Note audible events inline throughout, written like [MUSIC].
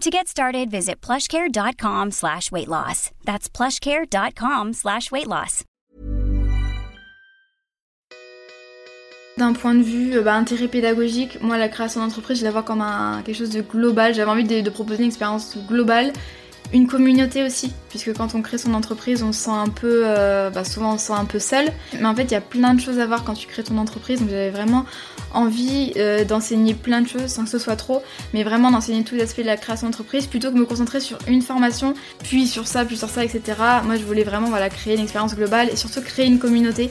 To get started, visit plushcare.com slash weight loss. That's plushcare.com slash weight loss. D'un point de vue euh, bah, intérêt pédagogique, moi la création d'entreprise, je la vois comme un, quelque chose de global. J'avais envie de, de proposer une expérience globale une communauté aussi, puisque quand on crée son entreprise, on se sent un peu, euh, bah souvent on se sent un peu seul. Mais en fait, il y a plein de choses à voir quand tu crées ton entreprise, donc j'avais vraiment envie euh, d'enseigner plein de choses sans que ce soit trop, mais vraiment d'enseigner tous les aspects de la création d'entreprise plutôt que me concentrer sur une formation, puis sur ça, puis sur ça, etc. Moi, je voulais vraiment voilà créer une expérience globale et surtout créer une communauté.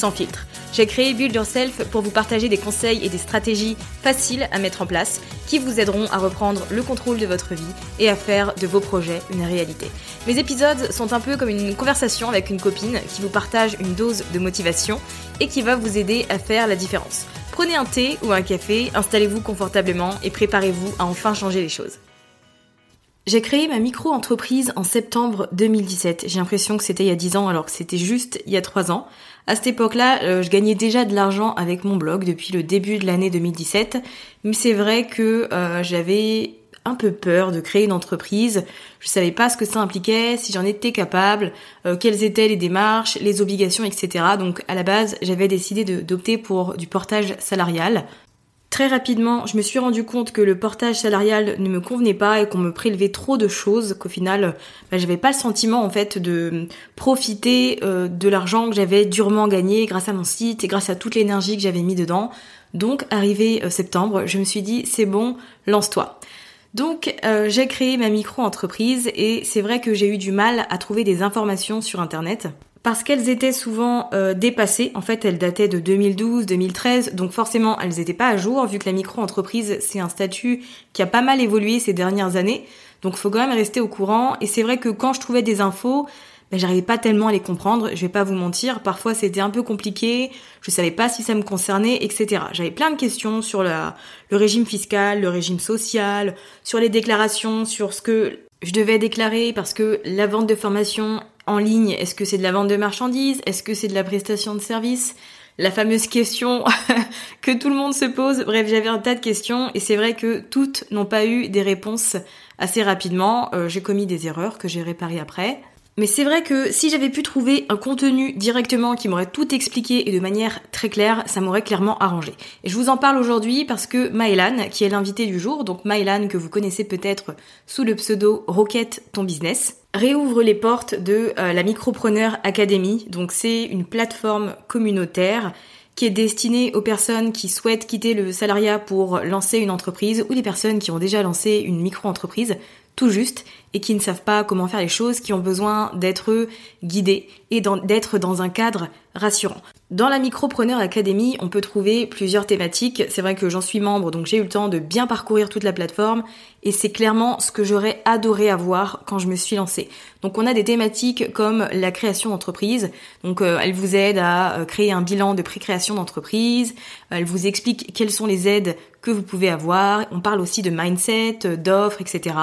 sans filtre. J'ai créé Build Yourself pour vous partager des conseils et des stratégies faciles à mettre en place qui vous aideront à reprendre le contrôle de votre vie et à faire de vos projets une réalité. Mes épisodes sont un peu comme une conversation avec une copine qui vous partage une dose de motivation et qui va vous aider à faire la différence. Prenez un thé ou un café, installez-vous confortablement et préparez-vous à enfin changer les choses. J'ai créé ma micro-entreprise en septembre 2017. J'ai l'impression que c'était il y a 10 ans alors que c'était juste il y a 3 ans. À cette époque-là, euh, je gagnais déjà de l'argent avec mon blog depuis le début de l'année 2017, mais c'est vrai que euh, j'avais un peu peur de créer une entreprise. Je savais pas ce que ça impliquait, si j'en étais capable, euh, quelles étaient les démarches, les obligations, etc. Donc à la base, j'avais décidé d'opter pour du portage salarial. Très rapidement, je me suis rendu compte que le portage salarial ne me convenait pas et qu'on me prélevait trop de choses, qu'au final, bah, j'avais pas le sentiment en fait de profiter euh, de l'argent que j'avais durement gagné grâce à mon site et grâce à toute l'énergie que j'avais mis dedans. Donc, arrivé euh, septembre, je me suis dit c'est bon, lance-toi. Donc, euh, j'ai créé ma micro-entreprise et c'est vrai que j'ai eu du mal à trouver des informations sur Internet parce qu'elles étaient souvent euh, dépassées. En fait, elles dataient de 2012, 2013, donc forcément, elles n'étaient pas à jour, vu que la micro-entreprise, c'est un statut qui a pas mal évolué ces dernières années. Donc, faut quand même rester au courant. Et c'est vrai que quand je trouvais des infos, ben, j'arrivais pas tellement à les comprendre. Je vais pas vous mentir, parfois c'était un peu compliqué. Je savais pas si ça me concernait, etc. J'avais plein de questions sur le régime fiscal, le régime social, sur les déclarations, sur ce que je devais déclarer parce que la vente de formation en ligne, est-ce que c'est de la vente de marchandises Est-ce que c'est de la prestation de services La fameuse question [LAUGHS] que tout le monde se pose. Bref, j'avais un tas de questions et c'est vrai que toutes n'ont pas eu des réponses assez rapidement. Euh, j'ai commis des erreurs que j'ai réparées après. Mais c'est vrai que si j'avais pu trouver un contenu directement qui m'aurait tout expliqué et de manière très claire, ça m'aurait clairement arrangé. Et je vous en parle aujourd'hui parce que Maëlan, qui est l'invité du jour, donc Maëlan que vous connaissez peut-être sous le pseudo Rocket Ton Business, réouvre les portes de euh, la Micropreneur Academy. Donc c'est une plateforme communautaire qui est destinée aux personnes qui souhaitent quitter le salariat pour lancer une entreprise ou des personnes qui ont déjà lancé une micro-entreprise tout juste et qui ne savent pas comment faire les choses, qui ont besoin d'être guidés et d'être dans un cadre rassurant. Dans la Micropreneur Academy, on peut trouver plusieurs thématiques. C'est vrai que j'en suis membre, donc j'ai eu le temps de bien parcourir toute la plateforme et c'est clairement ce que j'aurais adoré avoir quand je me suis lancée. Donc on a des thématiques comme la création d'entreprise. Donc euh, elle vous aide à euh, créer un bilan de pré-création d'entreprise. Elle vous explique quelles sont les aides que vous pouvez avoir. On parle aussi de mindset, d'offres, etc.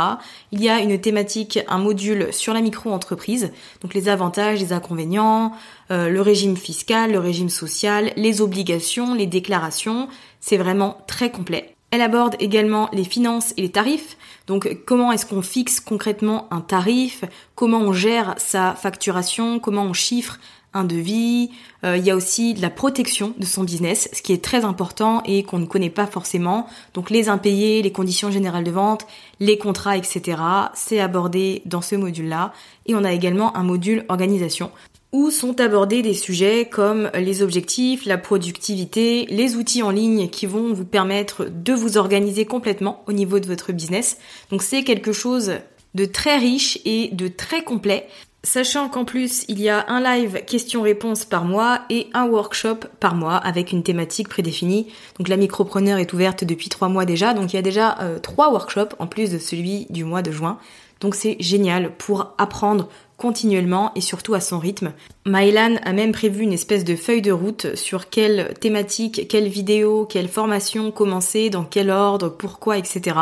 Il y a une thématique, un module sur la micro-entreprise. Donc les avantages, les inconvénients, euh, le régime fiscal, le régime social, les obligations, les déclarations. C'est vraiment très complet. Elle aborde également les finances et les tarifs. Donc comment est-ce qu'on fixe concrètement un tarif, comment on gère sa facturation, comment on chiffre un devis? Euh, il y a aussi la protection de son business, ce qui est très important et qu'on ne connaît pas forcément. Donc les impayés, les conditions générales de vente, les contrats, etc. C'est abordé dans ce module-là. Et on a également un module organisation où sont abordés des sujets comme les objectifs, la productivité, les outils en ligne qui vont vous permettre de vous organiser complètement au niveau de votre business. Donc c'est quelque chose de très riche et de très complet. Sachant qu'en plus, il y a un live questions-réponses par mois et un workshop par mois avec une thématique prédéfinie. Donc la micropreneur est ouverte depuis trois mois déjà, donc il y a déjà euh, trois workshops en plus de celui du mois de juin. Donc c'est génial pour apprendre continuellement et surtout à son rythme. Mylan a même prévu une espèce de feuille de route sur quelle thématique, quelle vidéo, quelle formation commencer, dans quel ordre, pourquoi, etc.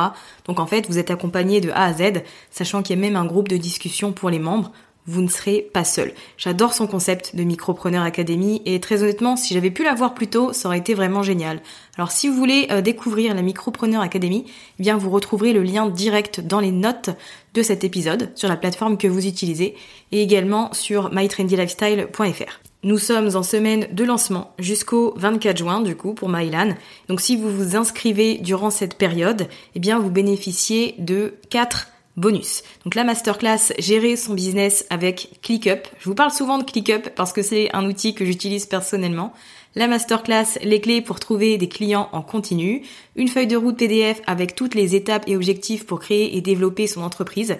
Donc en fait, vous êtes accompagné de A à Z, sachant qu'il y a même un groupe de discussion pour les membres vous ne serez pas seul. J'adore son concept de Micropreneur Academy et très honnêtement, si j'avais pu la voir plus tôt, ça aurait été vraiment génial. Alors si vous voulez euh, découvrir la Micropreneur Academy, eh bien vous retrouverez le lien direct dans les notes de cet épisode sur la plateforme que vous utilisez et également sur mytrendylifestyle.fr. Nous sommes en semaine de lancement jusqu'au 24 juin du coup pour Mylan. Donc si vous vous inscrivez durant cette période, eh bien vous bénéficiez de 4 bonus. Donc la masterclass gérer son business avec ClickUp. Je vous parle souvent de ClickUp parce que c'est un outil que j'utilise personnellement. La masterclass, les clés pour trouver des clients en continu, une feuille de route PDF avec toutes les étapes et objectifs pour créer et développer son entreprise.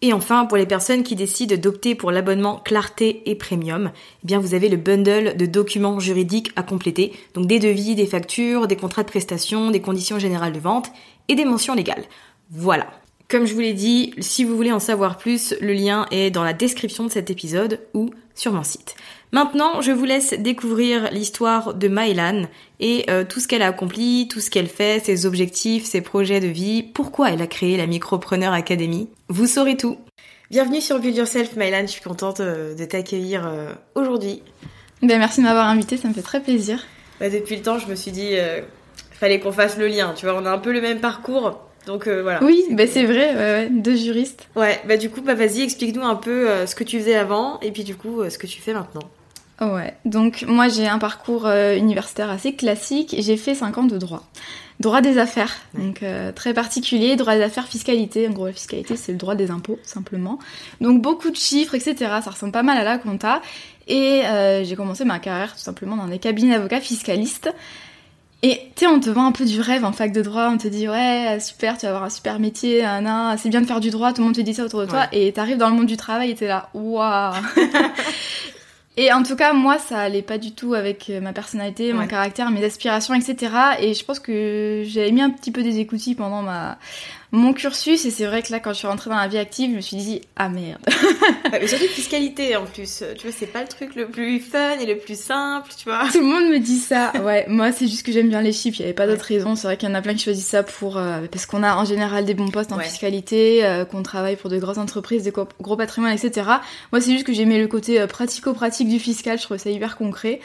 Et enfin, pour les personnes qui décident d'opter pour l'abonnement Clarté et Premium, eh bien vous avez le bundle de documents juridiques à compléter, donc des devis, des factures, des contrats de prestation, des conditions générales de vente et des mentions légales. Voilà. Comme je vous l'ai dit, si vous voulez en savoir plus, le lien est dans la description de cet épisode ou sur mon site. Maintenant, je vous laisse découvrir l'histoire de Mylan et euh, tout ce qu'elle a accompli, tout ce qu'elle fait, ses objectifs, ses projets de vie, pourquoi elle a créé la Micropreneur Academy. Vous saurez tout. Bienvenue sur Build Yourself, Mylan. Je suis contente euh, de t'accueillir euh, aujourd'hui. Ben, merci de m'avoir invité, ça me fait très plaisir. Bah, depuis le temps, je me suis dit, fallait qu'on fasse le lien. Tu vois, on a un peu le même parcours. Donc euh, voilà. Oui, bah, c'est vrai, deux juristes. Ouais, bah du coup, bah vas-y, explique-nous un peu euh, ce que tu faisais avant et puis du coup euh, ce que tu fais maintenant. Ouais, donc moi j'ai un parcours universitaire assez classique j'ai fait 5 ans de droit. Droit des affaires, donc très particulier, droit des affaires, fiscalité. En gros, la fiscalité c'est le droit des impôts, simplement. Donc beaucoup de chiffres, etc. Ça ressemble pas mal à la compta. Et j'ai commencé ma carrière tout simplement dans des cabinets d'avocats fiscalistes. Et tu sais, on te vend un peu du rêve en fac de droit, on te dit ouais, super, tu vas avoir un super métier, c'est bien de faire du droit, tout le monde te dit ça autour de toi, et t'arrives dans le monde du travail et t'es là, waouh. [LAUGHS] Et en tout cas, moi, ça allait pas du tout avec ma personnalité, mon caractère, mes aspirations, etc. Et je pense que j'avais mis un petit peu des écoutilles pendant ma, mon cursus et c'est vrai que là quand je suis rentrée dans la vie active je me suis dit ah merde. Mais surtout [LAUGHS] fiscalité en plus. Tu vois c'est pas le truc le plus fun et le plus simple tu vois. Tout le monde me dit ça. [LAUGHS] Ouais moi c'est juste que j'aime bien les chiffres. Il y avait pas d'autre raison. C'est vrai qu'il y en a plein qui choisissent ça pour euh, parce qu'on a en général des bons postes en fiscalité euh, qu'on travaille pour de grosses entreprises des gros patrimoines etc moi c'est juste que j'aimais le côté euh, pratico-pratique du fiscal. Je trouvais ça hyper concret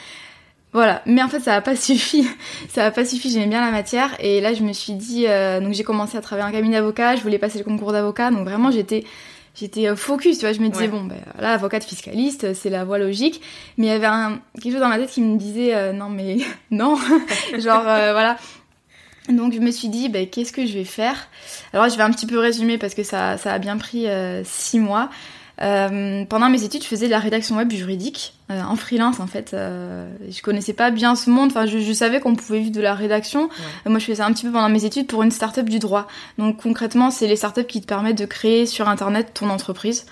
voilà, mais en fait ça a pas [LAUGHS] suffi, ça a pas suffi, j'aimais bien la matière. Et là je me suis dit, euh, donc j'ai commencé à travailler en cabinet d'avocat, je voulais passer le concours d'avocat, donc vraiment j'étais j'étais euh, focus, tu vois, je me disais bon ben là avocate fiscaliste, c'est la voie logique, mais il y avait un, quelque chose dans ma tête qui me disait euh, non mais [LAUGHS] non, [LAUGHS] genre voilà. Donc je me suis dit ben qu'est-ce que je vais faire? Alors je vais un petit peu résumer parce que ça ça a bien pris six mois. Euh, pendant mes études, je faisais de la rédaction web juridique euh, en freelance en fait. Euh, je connaissais pas bien ce monde. Enfin, je, je savais qu'on pouvait vivre de la rédaction. Moi, je faisais ça un petit peu pendant mes études pour une start-up du droit. Donc concrètement, c'est les start-up qui te permettent de créer sur internet ton entreprise.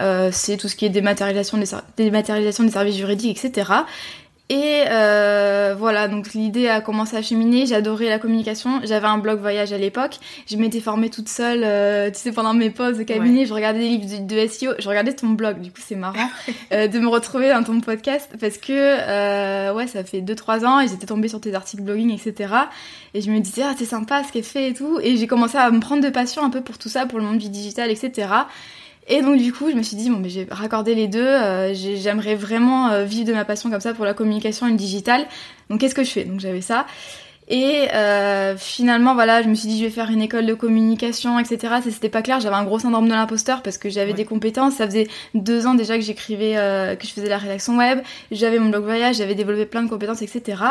Euh, c'est tout ce qui est dématérialisation des, dématérialisation des services juridiques, etc. Et euh, voilà, donc l'idée a commencé à cheminer. J'adorais la communication. J'avais un blog voyage à l'époque. Je m'étais formée toute seule, euh, tu sais, pendant mes pauses de cabinet. Je regardais des livres de, SEO. Je regardais ton blog. Du coup, c'est marrant [LAUGHS] euh, de me retrouver dans ton podcast parce que euh, ouais, ça fait 2-3 ans et j'étais tombée sur tes articles blogging, etc. Et je me disais ah c'est sympa ce qu'elle fait et tout. Et j'ai commencé à me prendre de passion un peu pour tout ça, pour le monde du digital, etc. Et donc du coup, je me suis dit bon, mais j'ai raccordé les deux. Euh, J'aimerais vraiment euh, vivre de ma passion comme ça pour la communication et le digital. Donc qu'est-ce que je fais? Donc j'avais ça. Et euh, finalement, voilà, je me suis dit je vais faire une école de communication, etc. C'était pas clair. J'avais un gros syndrome de l'imposteur parce que j'avais des compétences. Ça faisait deux ans déjà que j'écrivais, euh, que je faisais la rédaction web. J'avais mon blog voyage, j'avais développé plein de compétences, etc.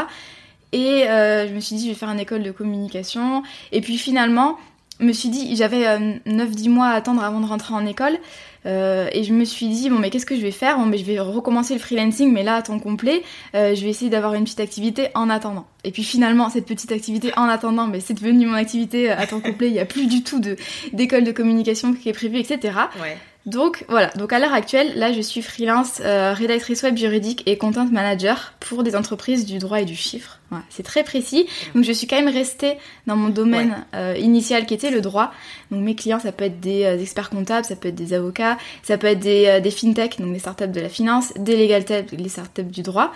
Et euh, je me suis dit je vais faire une école de communication. Et puis finalement, me suis dit, j'avais 9-10 mois à attendre avant de rentrer en école. Euh, et je me suis dit, bon, mais qu'est-ce que je vais faire? Bon, mais je vais recommencer le freelancing, mais là à temps complet. Euh, je vais essayer d'avoir une petite activité en attendant. Et puis finalement, cette petite activité en attendant, mais c'est devenu mon activité à temps complet. Il n'y a plus du tout d'école de, communication qui est prévue, etc. Donc voilà, donc à l'heure actuelle, là je suis freelance, euh, rédactrice web juridique et content manager pour des entreprises du droit et du chiffre. c'est très précis. Donc je suis quand même restée dans mon domaine euh, initial qui était le droit. Donc mes clients, ça peut être des euh, experts comptables, ça peut être des avocats, ça peut être des, des fintech, donc des startups de la finance, des legal tech, les startups du droit.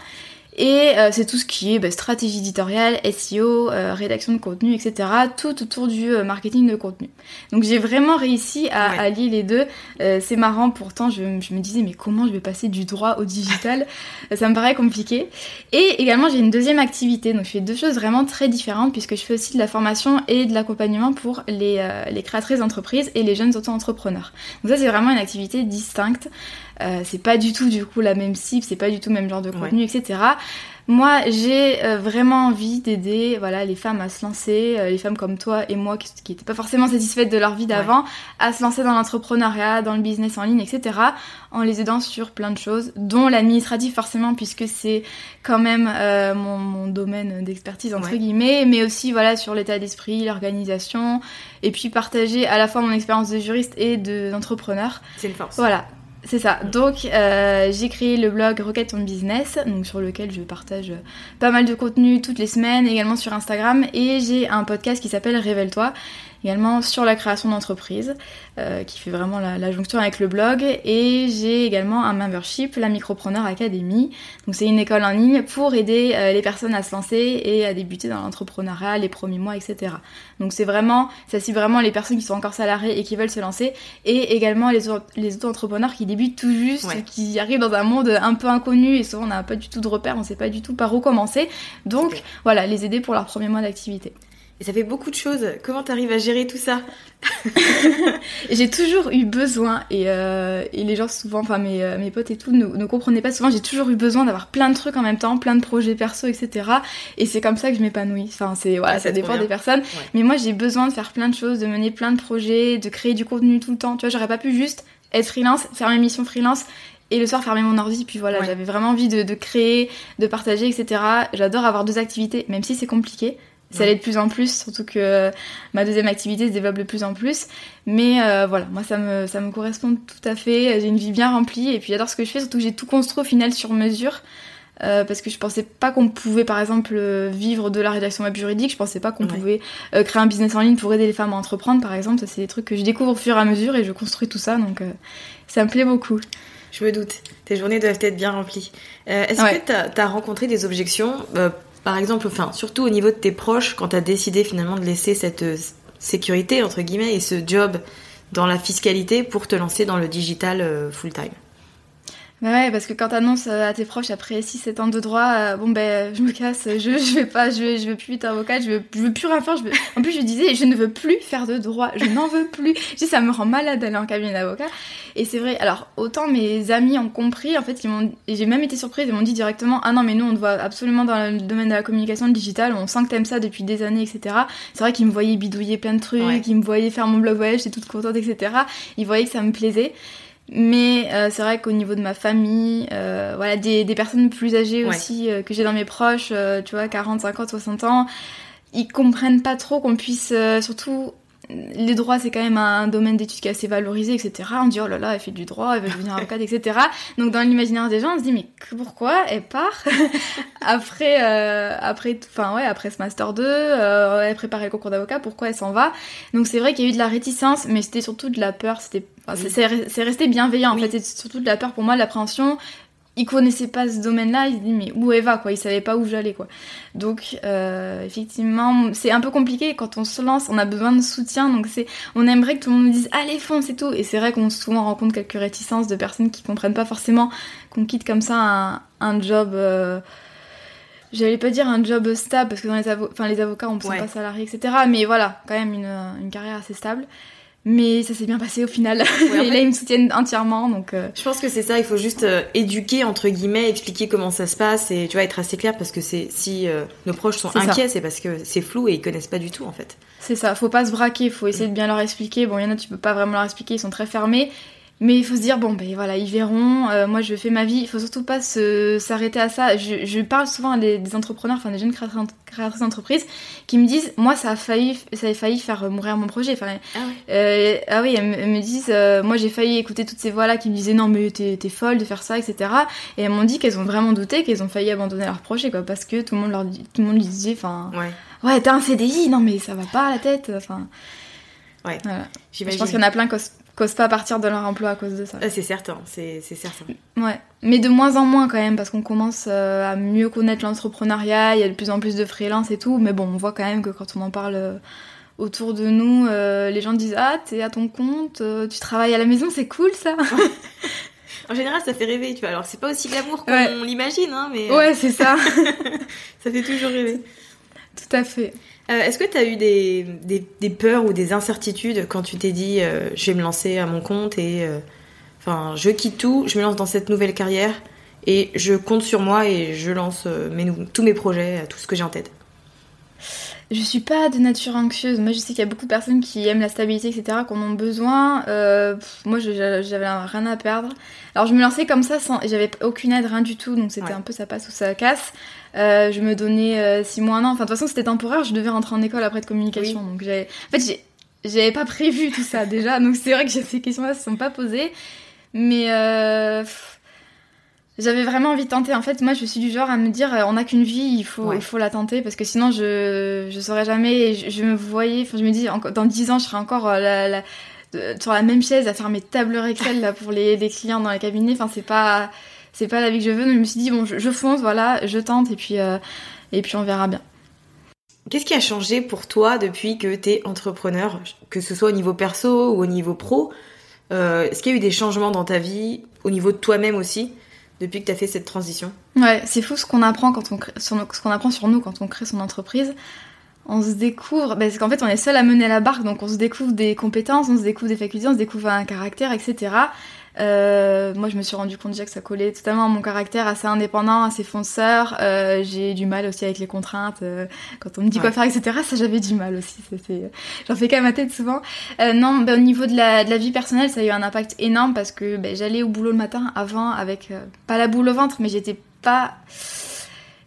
Et euh, c'est tout ce qui est bah, stratégie éditoriale, SEO, euh, rédaction de contenu, etc. Tout autour du euh, marketing de contenu. Donc j'ai vraiment réussi à allier les deux. c'est marrant, pourtant je, je, me disais mais comment je vais passer du droit au digital [LAUGHS] Ça me paraît compliqué. Et également j'ai une deuxième activité. Donc je fais deux choses vraiment très différentes puisque je fais aussi de la formation et de l'accompagnement pour les, les créatrices d'entreprises et les jeunes auto-entrepreneurs. Donc ça c'est vraiment une activité distincte. Euh, c'est pas du tout du coup la même cible, c'est pas du tout le même genre de contenu, etc. Moi, j'ai euh, vraiment envie d'aider voilà, les femmes à se lancer, euh, les femmes comme toi et moi qui n'étaient pas forcément satisfaites de leur vie d'avant, à se lancer dans l'entrepreneuriat, dans le business en ligne, etc. En les aidant sur plein de choses, dont l'administratif forcément, puisque c'est quand même mon, mon, domaine d'expertise entre guillemets, mais aussi voilà sur l'état d'esprit, l'organisation, et puis partager à la fois mon expérience de juriste et d'entrepreneur. c'est une force. Voilà, c'est ça. Donc euh, j'ai créé le blog Rocket on Business, donc sur lequel je partage pas mal de contenu toutes les semaines, également sur Instagram, et j'ai un podcast qui s'appelle Révèle-toi, également sur la création d'entreprise, euh, qui fait vraiment la, jonction avec le blog. Et j'ai également un membership, la Micropreneur Academy. Donc c'est une école en ligne pour aider euh, les personnes à se lancer et à débuter dans l'entrepreneuriat, les premiers mois, etc. Donc c'est vraiment, ça cible vraiment les personnes qui sont encore salariées et qui veulent se lancer, et également les, les auto-entrepreneurs qui débutent tout juste, qui arrivent dans un monde un peu inconnu et souvent on n'a pas du tout de repères, on sait pas du tout par où commencer. Donc voilà, les aider pour leurs premiers mois d'activité. Et ça fait beaucoup de choses. Comment t'arrives à gérer tout ça [LAUGHS] J'ai toujours eu besoin, et, euh, et, les gens souvent, enfin mes, euh, mes potes et tout, ne, ne comprenaient pas souvent, j'ai toujours eu besoin d'avoir plein de trucs en même temps, plein de projets perso, etc. Et c'est comme ça que je m'épanouis. Enfin, c'est, voilà, ça dépend des personnes. Mais moi, j'ai besoin de faire plein de choses, de mener plein de projets, de créer du contenu tout le temps. Tu vois, j'aurais pas pu juste être freelance, faire mes missions freelance et le soir fermer mon ordi puis voilà j'avais vraiment envie de, de, créer de partager etc j'adore avoir deux activités même si c'est compliqué ça l'est de plus en plus, surtout que ma deuxième activité se développe de plus en plus. Mais euh, voilà, moi ça me, ça me correspond tout à fait. J'ai une vie bien remplie et puis j'adore ce que je fais, surtout que j'ai tout construit au final sur mesure. Euh, parce que je pensais pas qu'on pouvait par exemple vivre de la rédaction web juridique, je pensais pas qu'on pouvait euh, créer un business en ligne pour aider les femmes à entreprendre par exemple, ça c'est des trucs que je découvre au fur et à mesure et je construis tout ça donc ça me plaît beaucoup. Je me doute, tes journées doivent être bien remplies. Est-ce que tu as, rencontré des objections par exemple, enfin, surtout au niveau de tes proches, quand tu décidé finalement de laisser cette euh, sécurité, entre guillemets, et ce job dans la fiscalité pour te lancer dans le digital euh, full-time bah ouais, parce que quand t'annonces euh, à tes proches après 6-7 ans de droit, euh, bon ben je me casse, je, je vais pas, je vais, je veux plus être avocate, je veux, je veux plus rien faire. Je veux... En plus je disais, je ne veux plus faire de droit, je n'en veux plus. Je dis, ça me rend malade d'aller en cabinet d'avocat. Et c'est vrai, alors autant mes amis ont compris, en fait, ils m'ont, j'ai même été surprise, ils m'ont dit directement, ah non mais nous on te voit absolument dans le domaine de la communication digitale, on sent que t'aimes ça depuis des années, etc. C'est vrai qu'ils me voyaient bidouiller plein de trucs, ils me voyaient faire mon blog voyage, j'étais toute contente, etc. Ils voyaient que ça me plaisait. Mais euh, c'est vrai qu'au niveau de ma famille, euh, voilà, des, des, personnes plus âgées Ouais. aussi euh, que j'ai dans mes proches, euh, tu vois, 40, 50, 60 ans, ils comprennent pas trop qu'on puisse, euh, surtout, les droits c'est quand même un domaine d'études qui est assez valorisé, etc. On dit oh là là, elle fait du droit, elle veut devenir [LAUGHS] avocate, etc. Donc dans l'imaginaire des gens, on se dit mais pourquoi elle part [LAUGHS] après, euh, après, enfin ouais, après ce master 2, euh, elle préparait le concours d'avocat, pourquoi elle s'en va? Donc c'est vrai qu'il y a eu de la réticence, mais c'était surtout de la peur. C'était, enfin, c'est- resté bienveillant en Oui. fait. C'était surtout de la peur pour moi, de l'appréhension. Ils connaissaient pas ce domaine-là, ils se disent mais où elle va quoi? Ils savaient pas où j'allais quoi. Donc euh, effectivement, c'est un peu compliqué quand on se lance. On a besoin de soutien, donc c'est, on aimerait que tout le monde nous dise allez fonce et tout. Et c'est vrai qu'on souvent rencontre quelques réticences de personnes qui comprennent pas forcément qu'on quitte comme ça un, un job. euh, J'allais pas dire un job stable parce que dans les, avo- enfin, les avocats on ne sont Ouais. pas salariés etc. Mais voilà, quand même une, une carrière assez stable. Mais ça s'est bien passé au final. Ouais, et [LAUGHS] là ils me soutiennent entièrement donc. euh, Je pense que c'est ça, il faut juste euh, éduquer entre guillemets, expliquer comment ça se passe et tu vois être assez clair parce que c'est si euh, nos proches sont inquiets, c'est parce que c'est flou et ils connaissent pas du tout en fait. C'est ça, faut pas se braquer, faut essayer de bien leur expliquer. Bon, il y en a, tu peux pas vraiment leur expliquer, ils sont très fermés. Mais il faut se dire, bon, ben voilà, ils verront, euh, moi je fais ma vie, il faut surtout pas s'arrêter à ça. Je, je parle souvent à des, des entrepreneurs, enfin des jeunes créatrices, créatrices d'entreprise, qui me disent, moi ça a failli, ça a failli faire mourir mon projet. Enfin, Ah euh, ah oui, elles me, elles me disent, euh, moi j'ai failli écouter toutes ces voix-là qui me disaient, non mais t'es folle de faire ça, etc. Et elles m'ont dit qu'elles ont vraiment douté, qu'elles ont failli abandonner leur projet, quoi, parce que tout le monde leur tout le monde lui disait, enfin, Ouais, ouais, t'as un CDI, non mais ça va pas à la tête, enfin. Ouais. Voilà. Je pense qu'il y en a plein qui osent- qui osent pas partir de leur emploi à cause de ça. Ah, c'est certain, c'est certain. Ouais, mais de moins en moins quand même, parce qu'on commence euh, à mieux connaître l'entrepreneuriat, il y a de plus en plus de freelance et tout, mais bon, on voit quand même que quand on en parle euh, autour de nous, euh, les gens disent Ah, t'es à ton compte, euh, tu travailles à la maison, c'est cool ça [LAUGHS] En général, ça fait rêver, tu vois. Alors c'est pas aussi glamour qu'on Ouais. l'imagine, hein, mais Ouais, c'est ça, [LAUGHS] ça fait toujours rêver. tout à fait. Euh, Est-ce que tu as eu des, peurs ou des incertitudes quand tu t'es dit euh, je vais me lancer à mon compte et euh, enfin je quitte tout, je me lance dans cette nouvelle carrière et je compte sur moi et je lance tous mes projets, tout ce que j'ai en tête? Je suis pas de nature anxieuse. Moi, je sais qu'il y a beaucoup de personnes qui aiment la stabilité, etc., qu'on en ont besoin. Euh, pff, moi, j'avais rien à perdre. Alors, je me lançais comme ça, sans, j'avais aucune aide, rien du tout. Donc, c'était Ouais. un peu ça passe ou ça casse. Euh, je me donnais euh, six mois, un an. Enfin, de toute façon, c'était temporaire. Je devais rentrer en école après de communication. Donc, j'avais, en fait, j'avais pas prévu tout ça déjà. Donc, c'est vrai que [LAUGHS] ces questions-là se sont pas posées. Mais euh, pff, j'avais vraiment envie de tenter. En fait, moi, je suis du genre à me dire, euh, on n'a qu'une vie, il faut, Ouais. il faut la tenter parce que sinon, je, je saurais jamais. Je, je me voyais, enfin, je me dis, dans 10 ans, je serai encore euh, la, la- de- sur la même chaise à faire mes tableurs Excel là pour les, les clients dans les cabinets. Enfin, c'est pas, c'est pas la vie que je veux. Donc, je me suis dit, bon, je, je fonce, voilà, je tente et puis, euh, et puis on verra bien. Qu'est-ce qui a changé pour toi depuis que tu es entrepreneur, que ce soit au niveau perso ou au niveau pro? Euh, Est-ce qu'il y a eu des changements dans ta vie, au niveau de toi-même aussi, depuis que tu as fait cette transition Ouais, c'est fou ce qu'on apprend sur apprend sur nous quand on crée son entreprise. On se découvre, bah, parce qu'en fait on est seul à mener la barque, donc on se découvre des compétences, on se découvre des facultés, on se découvre un caractère, etc. Euh, moi je me suis rendu compte déjà que ça collait totalement à mon caractère, assez indépendant, assez fonceur. Euh, j'ai du mal aussi avec les contraintes. euh, quand on me dit quoi faire, etc. Ça j'avais du mal aussi. c'est- J'en fais qu'à ma tête souvent. Euh, non, bah, au niveau de la, de la vie personnelle, ça a eu un impact énorme parce que bah, j'allais au boulot le matin avant avec euh, pas la boule au ventre, mais j'étais pas.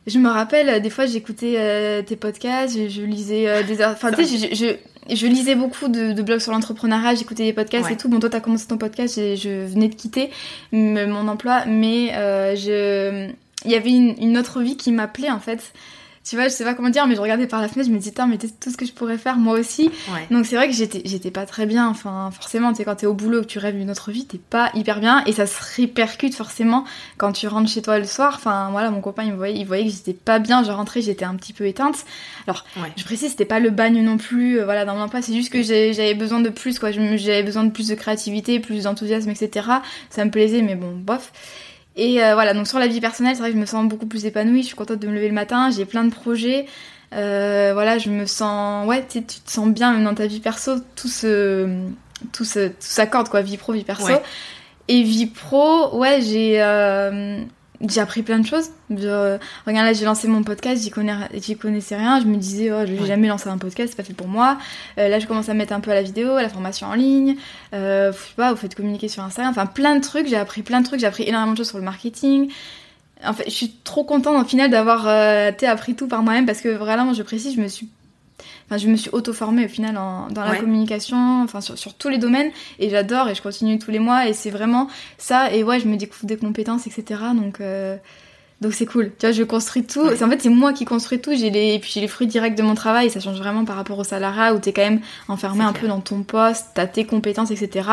Je me rappelle, euh, des fois j'écoutais euh, tes podcasts, je, je lisais euh, des. Enfin, tu sais, je, je, je lisais beaucoup de, de blogs sur l'entrepreneuriat, j'écoutais des podcasts Ouais. et tout. Bon, toi, t'as commencé ton podcast, je venais de quitter mon emploi, mais euh, je. Il y avait une, une autre vie qui m'appelait en fait. Tu vois, je sais pas comment dire, mais je regardais par la fenêtre, je me disais, mais tout ce que je pourrais faire moi aussi. Ouais. Donc c'est vrai que j'étais j'étais pas très bien. Enfin, forcément, tu sais, quand t'es au boulot, que tu rêves d'une autre vie, t'es pas hyper bien. Et ça se répercute forcément quand tu rentres chez toi le soir. Enfin, voilà, mon copain, il me voyait, il voyait que j'étais pas bien. Je rentrais, j'étais un petit peu éteinte. Alors, Ouais. je précise, c'était pas le bagne non plus. euh, voilà, dans mon emploi, c'est juste que j'avais besoin de plus, quoi. J'avais besoin de plus de créativité, plus d'enthousiasme, etc. Ça me plaisait, mais bon, bof. Et euh, voilà, donc sur la vie personnelle, c'est vrai que je me sens beaucoup plus épanouie. Je suis contente de me lever le matin. J'ai plein de projets. Euh, voilà, je me sens. Ouais, tu sais, tu te sens bien même dans ta vie perso. Tout se. Tout se- s'accorde, quoi. Vie pro, vie perso. Ouais. Et vie pro, ouais, j'ai. euh, j'ai appris plein de choses. regarde là, j'ai lancé mon podcast, j'y connais, j'y connaissais rien. Je me disais, oh, je vais jamais lancer un podcast, c'est pas fait pour moi. Euh, là, je commence à mettre un peu à la vidéo, à la formation en ligne. Euh, je sais pas, vous faites communiquer sur Instagram. Enfin, plein de trucs. J'ai appris plein de trucs. J'ai appris énormément de choses sur le marketing. En fait, je suis trop contente au final d'avoir euh, appris tout par moi-même parce que vraiment, je précise, je me suis Enfin, je me suis auto-formée au final dans la communication, enfin sur, sur, tous les domaines, et j'adore et je continue tous les mois, et c'est vraiment ça. Et ouais, je me découvre des compétences, etc. Donc euh, donc c'est cool. Tu vois, je construis tout. En fait, c'est moi qui construis tout. J'ai les, et puis j'ai les fruits directs de mon travail. Et ça change vraiment par rapport au salariat où t'es quand même enfermé un peu dans ton poste, t'as tes compétences, etc.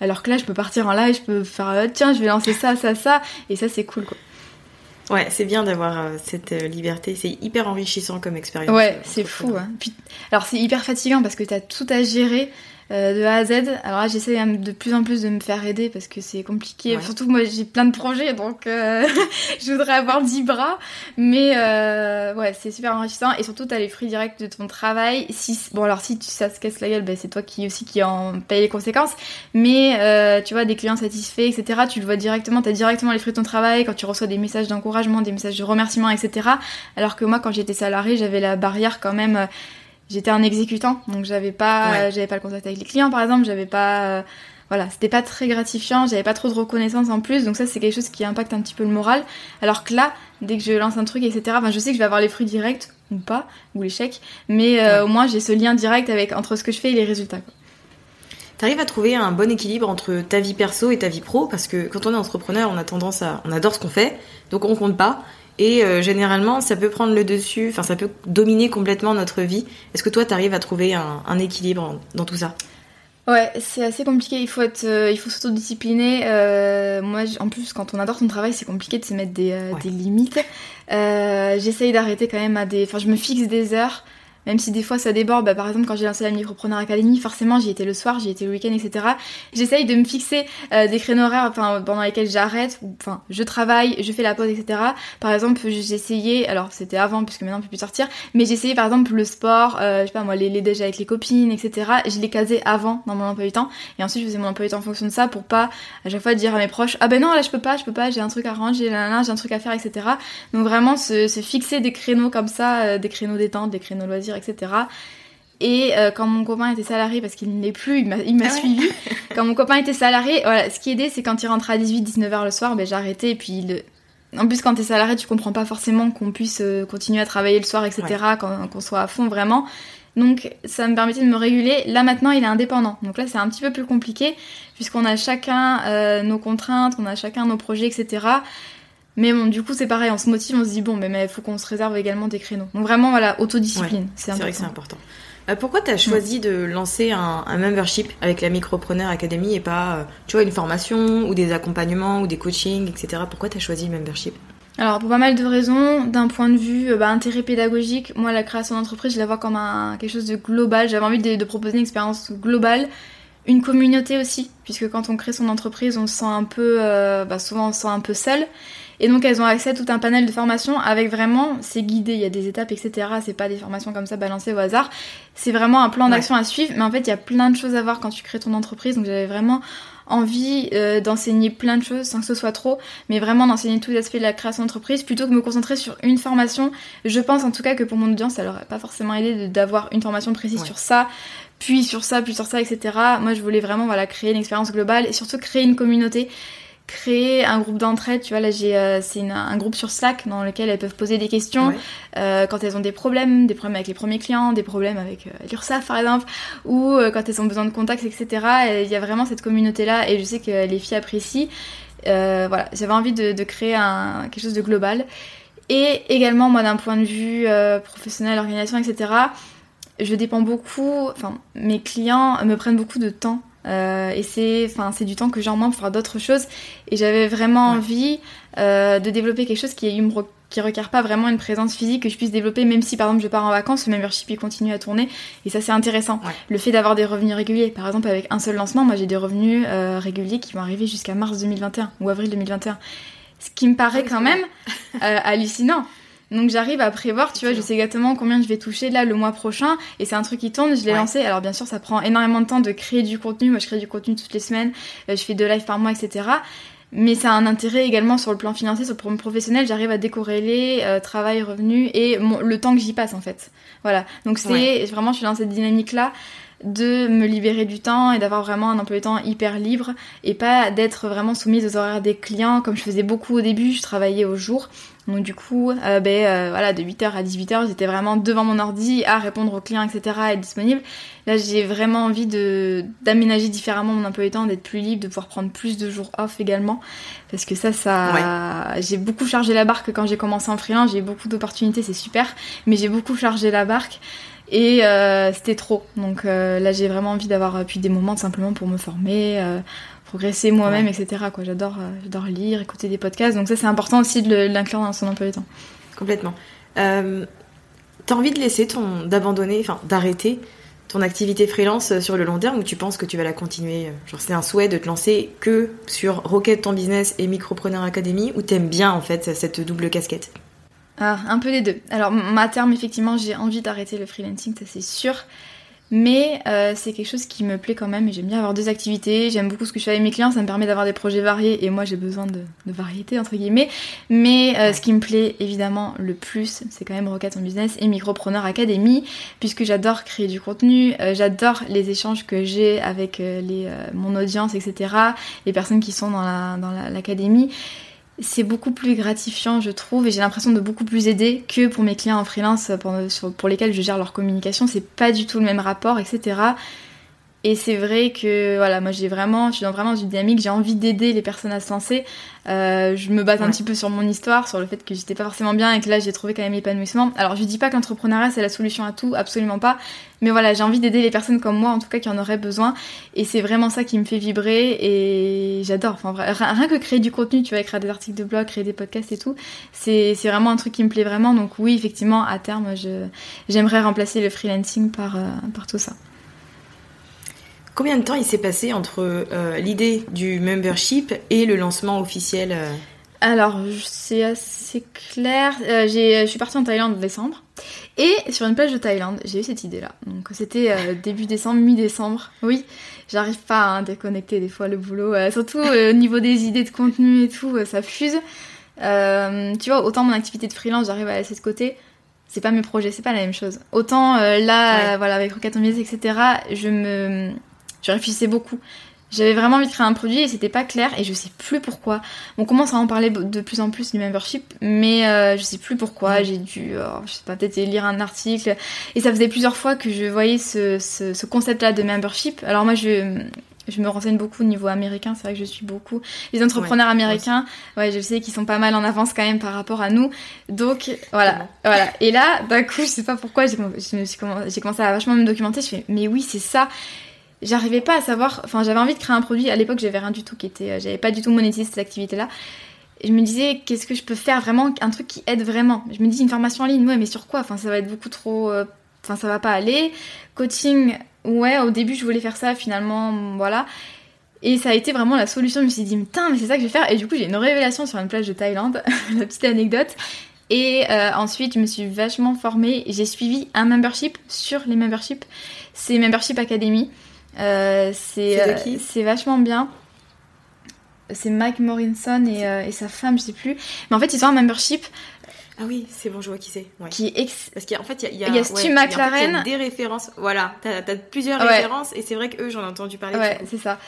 Alors que là, je peux partir en live, je peux faire, euh, tiens, je vais lancer ça, ça, ça. Et ça, c'est cool, quoi. Ouais, c'est bien d'avoir euh, cette euh, liberté. C'est hyper enrichissant comme expérience. Ouais, c'est fou. Hein. Puis, alors c'est hyper fatigant parce que t'as tout à gérer. Euh, de A à Z. Alors là, j'essaie de plus en plus de me faire aider parce que c'est compliqué. Surtout moi, j'ai plein de projets, donc euh, [LAUGHS] je voudrais avoir 10 bras. Mais euh, ouais, c'est super enrichissant. Et surtout, t'as les fruits directs de ton travail. Si, bon, alors si ça se casse la gueule, ben, c'est toi qui aussi qui en paye les conséquences. Mais tu vois, des clients satisfaits, etc., tu le vois directement. T'as directement les fruits de ton travail quand tu reçois des messages d'encouragement, des messages de remerciement, etc. Alors que moi, quand j'étais salarié, j'avais la barrière quand même j'étais un exécutant, donc j'avais pas, j'avais pas le contact avec les clients par exemple, j'avais pas, euh, voilà, c'était pas très gratifiant, j'avais pas trop de reconnaissance en plus, donc ça c'est quelque chose qui impacte un petit peu le moral. Alors que là, dès que je lance un truc, etc., ben, je sais que je vais avoir les fruits directs ou pas, ou l'échec, mais euh, au moins j'ai ce lien direct avec entre ce que je fais et les résultats. T'arrives à trouver un bon équilibre entre ta vie perso et ta vie pro? Parce que quand on est entrepreneur, on a tendance à, on adore ce qu'on fait, donc on compte pas. Et euh, généralement, ça peut prendre le dessus, enfin, ça peut dominer complètement notre vie. Est-ce que toi, tu arrives à trouver un, équilibre dans tout ça? Ouais, c'est assez compliqué. Il faut être, euh, il faut s'autodiscipliner. Euh, moi, en plus, quand on adore son travail, c'est compliqué de se mettre des, des limites. J'essaye d'arrêter quand même à des, enfin, je me fixe des heures même si des fois ça déborde, bah, par exemple quand j'ai lancé la Micropreneur Academy, forcément j'y étais le soir, j'y étais le week-end, etc. J'essaye de me fixer euh, des créneaux horaires pendant lesquels j'arrête, enfin je travaille, je fais la pause, etc. Par exemple essayé, alors c'était avant puisque maintenant on peut plus sortir, mais j'ai essayé par exemple le sport, euh, je sais pas moi, les, les déjà avec les copines, etc. Je les casais avant dans mon emploi du temps, et ensuite je faisais mon emploi du temps en fonction de ça pour pas à chaque fois dire à mes proches, ah ben non là je peux pas, je peux pas, j'ai un truc à ranger, j'ai un truc à faire, etc. Donc vraiment se, se fixer des créneaux comme ça, euh, des créneaux détente, des créneaux loisirs etc. Et euh, quand mon copain était salarié, parce qu'il n'est plus, il m'a, ah suivi. [LAUGHS] quand mon copain était salarié, voilà, ce qui aidait, c'est quand il rentrait à 18-19h le soir, ben, j'arrêtais. Et puis, en plus, quand t'es salarié, tu comprends pas forcément qu'on puisse euh, continuer à travailler le soir, etc., quand, qu'on soit à fond vraiment. Donc, ça me permettait de me réguler. Là, maintenant, il est indépendant. Donc là, c'est un petit peu plus compliqué, puisqu'on a chacun euh, nos contraintes, on a chacun nos projets, etc. Mais bon, du coup, c'est pareil, on se motive, on se dit, bon, mais il faut qu'on se réserve également des créneaux. Donc vraiment, voilà, autodiscipline, c'est vrai que c'est important. Euh, pourquoi tu as choisi de lancer un, membership avec la Micropreneur Academy et pas, euh, tu vois, une formation ou des accompagnements ou des coachings, etc. Pourquoi tu as choisi le membership? Alors pour pas mal de raisons, d'un point de vue euh, bah, intérêt pédagogique, moi la création d'entreprise je la vois comme un, quelque chose de global, j'avais envie de, proposer une expérience globale, une communauté aussi, puisque quand on crée son entreprise on se sent un peu, bah, souvent on se sent un peu seul, et donc elles ont accès à tout un panel de formations avec vraiment, c'est guidé, il y a des étapes, etc. C'est pas des formations comme ça balancées au hasard. C'est vraiment un plan d'action à suivre, mais en fait il y a plein de choses à voir quand tu crées ton entreprise. Donc j'avais vraiment envie euh, d'enseigner plein de choses sans que ce soit trop, mais vraiment d'enseigner tous les aspects de la création d'entreprise plutôt que de me concentrer sur une formation. Je pense en tout cas que pour mon audience, ça leur a pas forcément aidé d'avoir une formation précise sur ça, puis sur ça, puis sur ça, etc. Moi, je voulais vraiment voilà créer une expérience globale et surtout créer une communauté créer un groupe d'entraide. Tu vois, là, j'ai, euh, c'est un groupe sur Slack dans lequel elles peuvent poser des questions euh, quand elles ont des problèmes, des problèmes avec les premiers clients, des problèmes avec euh, l'URSSAF par exemple, ou quand elles ont besoin de contacts, etc. Il y a vraiment cette communauté-là et je sais que les filles apprécient. voilà, j'avais envie de, créer un, quelque chose de global. Et également, moi, d'un point de vue professionnel, organisation, etc., je dépends beaucoup, enfin, mes clients me prennent beaucoup de temps euh, et c'est, enfin, c'est du temps que j'ai en moins pour faire d'autres choses. Et j'avais vraiment envie euh, de développer quelque chose qui, qui requiert pas vraiment une présence physique que je puisse développer, même si par exemple je pars en vacances, le membership il continue à tourner. Et ça c'est intéressant. Le fait d'avoir des revenus réguliers. Par exemple avec un seul lancement, moi j'ai des revenus euh, réguliers qui vont arriver jusqu'à mars 2021 ou avril 2021. Ce qui me paraît ah quand même hallucinant. Donc j'arrive à prévoir, tu vois, je sais exactement combien je vais toucher là le mois prochain. Et c'est un truc qui tourne, je l'ai lancé. Alors bien sûr, ça prend énormément de temps de créer du contenu. Moi, je crée du contenu toutes les semaines. Euh, je fais deux lives par mois, etc. mais ça a un intérêt également sur le plan financier, sur le plan professionnel. J'arrive à décorréler euh, travail, revenu et le temps que j'y passe en fait. Voilà. Donc c'est vraiment, je suis dans cette dynamique-là de me libérer du temps et d'avoir vraiment un emploi du temps hyper libre et pas d'être vraiment soumise aux horaires des clients comme je faisais beaucoup au début, je travaillais au jour. Donc du coup, euh, ben, euh, voilà, de 8h à 18h, j'étais vraiment devant mon ordi à répondre aux clients, etc., à être disponible. Là, j'ai vraiment envie de d'aménager différemment mon emploi du temps, d'être plus libre, de pouvoir prendre plus de jours off également. Parce que ça, ça... J'ai beaucoup chargé la barque quand j'ai commencé en freelance, j'ai beaucoup d'opportunités, c'est super. Mais j'ai beaucoup chargé la barque. Et euh, c'était trop. Donc euh, là, j'ai vraiment envie d'avoir puis des moments simplement pour me former, progresser moi-même, etc. Quoi. J'adore, j'adore lire, écouter des podcasts. Donc ça, c'est important aussi de l'inclure dans son emploi du temps. Complètement. T'as envie de laisser ton, d'abandonner, enfin d'arrêter ton activité freelance sur le long terme ou tu penses que tu vas la continuer Genre c'est un souhait de te lancer que sur Rocket ton business et Micropreneur Academy ou t'aimes bien en fait cette double casquette? Ah, un peu les deux. Alors, ma terme, effectivement, j'ai envie d'arrêter le freelancing, ça c'est sûr. Mais euh, c'est quelque chose qui me plaît quand même et j'aime bien avoir deux activités. J'aime beaucoup ce que je fais avec mes clients, ça me permet d'avoir des projets variés et moi j'ai besoin de, variété entre guillemets. Mais euh, ce qui me plaît évidemment le plus, c'est quand même Rocket en business et Micropreneur Academy puisque j'adore créer du contenu, euh, j'adore les échanges que j'ai avec les, mon audience, etc. Les personnes qui sont dans l'académie. La, c'est beaucoup plus gratifiant, je trouve, et j'ai l'impression de beaucoup plus aider que pour mes clients en freelance pour, pour lesquels je gère leur communication. C'est pas du tout le même rapport, etc. Et c'est vrai que voilà, moi j'ai vraiment, je suis dans vraiment une dynamique, j'ai envie d'aider les personnes à se lancer. Euh, je me base un petit peu sur mon histoire, sur le fait que j'étais pas forcément bien et que là j'ai trouvé quand même l'épanouissement. Alors je dis pas qu'entrepreneuriat c'est la solution à tout, absolument pas. Mais voilà, j'ai envie d'aider les personnes comme moi, en tout cas qui en auraient besoin. Et c'est vraiment ça qui me fait vibrer et j'adore. Enfin rien que créer du contenu, tu vois, écrire des articles de blog, créer des podcasts et tout, c'est vraiment un truc qui me plaît vraiment. Donc oui, effectivement, à terme, j'aimerais remplacer le freelancing par, euh, par tout ça. Combien de temps il s'est passé entre euh, l'idée du membership et le lancement officiel euh? Alors, c'est assez clair. Euh, je suis partie en Thaïlande en décembre. Et sur une plage de Thaïlande, j'ai eu cette idée-là. Donc, c'était [LAUGHS] début décembre, mi-décembre. Oui, j'arrive pas à déconnecter des fois le boulot. surtout au niveau des idées de contenu et tout, ça fuse. tu vois, autant mon activité de freelance, j'arrive à laisser de côté c'est pas mes projets, c'est pas la même chose. Autant là, voilà, avec Rocket etc., je me, je réfléchissais beaucoup. J'avais vraiment envie de créer un produit et c'était pas clair et je sais plus pourquoi. On commence à en parler de plus en plus du membership, mais euh, je sais plus pourquoi. J'ai dû, oh, je sais pas, peut-être lire un article. Et ça faisait plusieurs fois que je voyais ce, ce, concept-là de membership. Alors moi, je, je me renseigne beaucoup au niveau américain, c'est vrai que je suis beaucoup. Les entrepreneurs américains, ouais, je sais qu'ils sont pas mal en avance quand même par rapport à nous. Donc voilà, voilà. Et là, d'un coup, je sais pas pourquoi, j'ai commencé à vachement me documenter. Je fais, mais oui, c'est ça j'arrivais pas à savoir. Enfin, j'avais envie de créer un produit. À l'époque, j'avais rien du tout qui était. Euh, j'avais pas du tout monétisé cette activité-là. Je me disais, qu'est-ce que je peux faire vraiment Un truc qui aide vraiment? Je me dis, une formation en ligne, ouais, mais sur quoi? Enfin, ça va être beaucoup trop. Euh, enfin, ça va pas aller. Coaching, ouais, au début, je voulais faire ça. Finalement, voilà. Et ça a été vraiment la solution. Je me suis dit, putain, mais c'est ça que je vais faire. Et du coup, j'ai une révélation sur une plage de Thaïlande. [LAUGHS] la petite anecdote. Et euh, ensuite, je me suis vachement formée. J'ai suivi un membership sur les memberships. C'est Membership Academy. Euh, c'est euh, c'est vachement bien. C'est Mike Morinson et, euh, et, sa femme, je sais plus. Mais en fait, ils ont un membership. Ah oui, c'est bon, je vois qui c'est. Qui est Parce qu'en fait, il y a, y a, Stu McLaren. y a des références. Voilà, t'as as plusieurs références et c'est vrai que eux, j'en ai entendu parler. Ouais, c'est ça.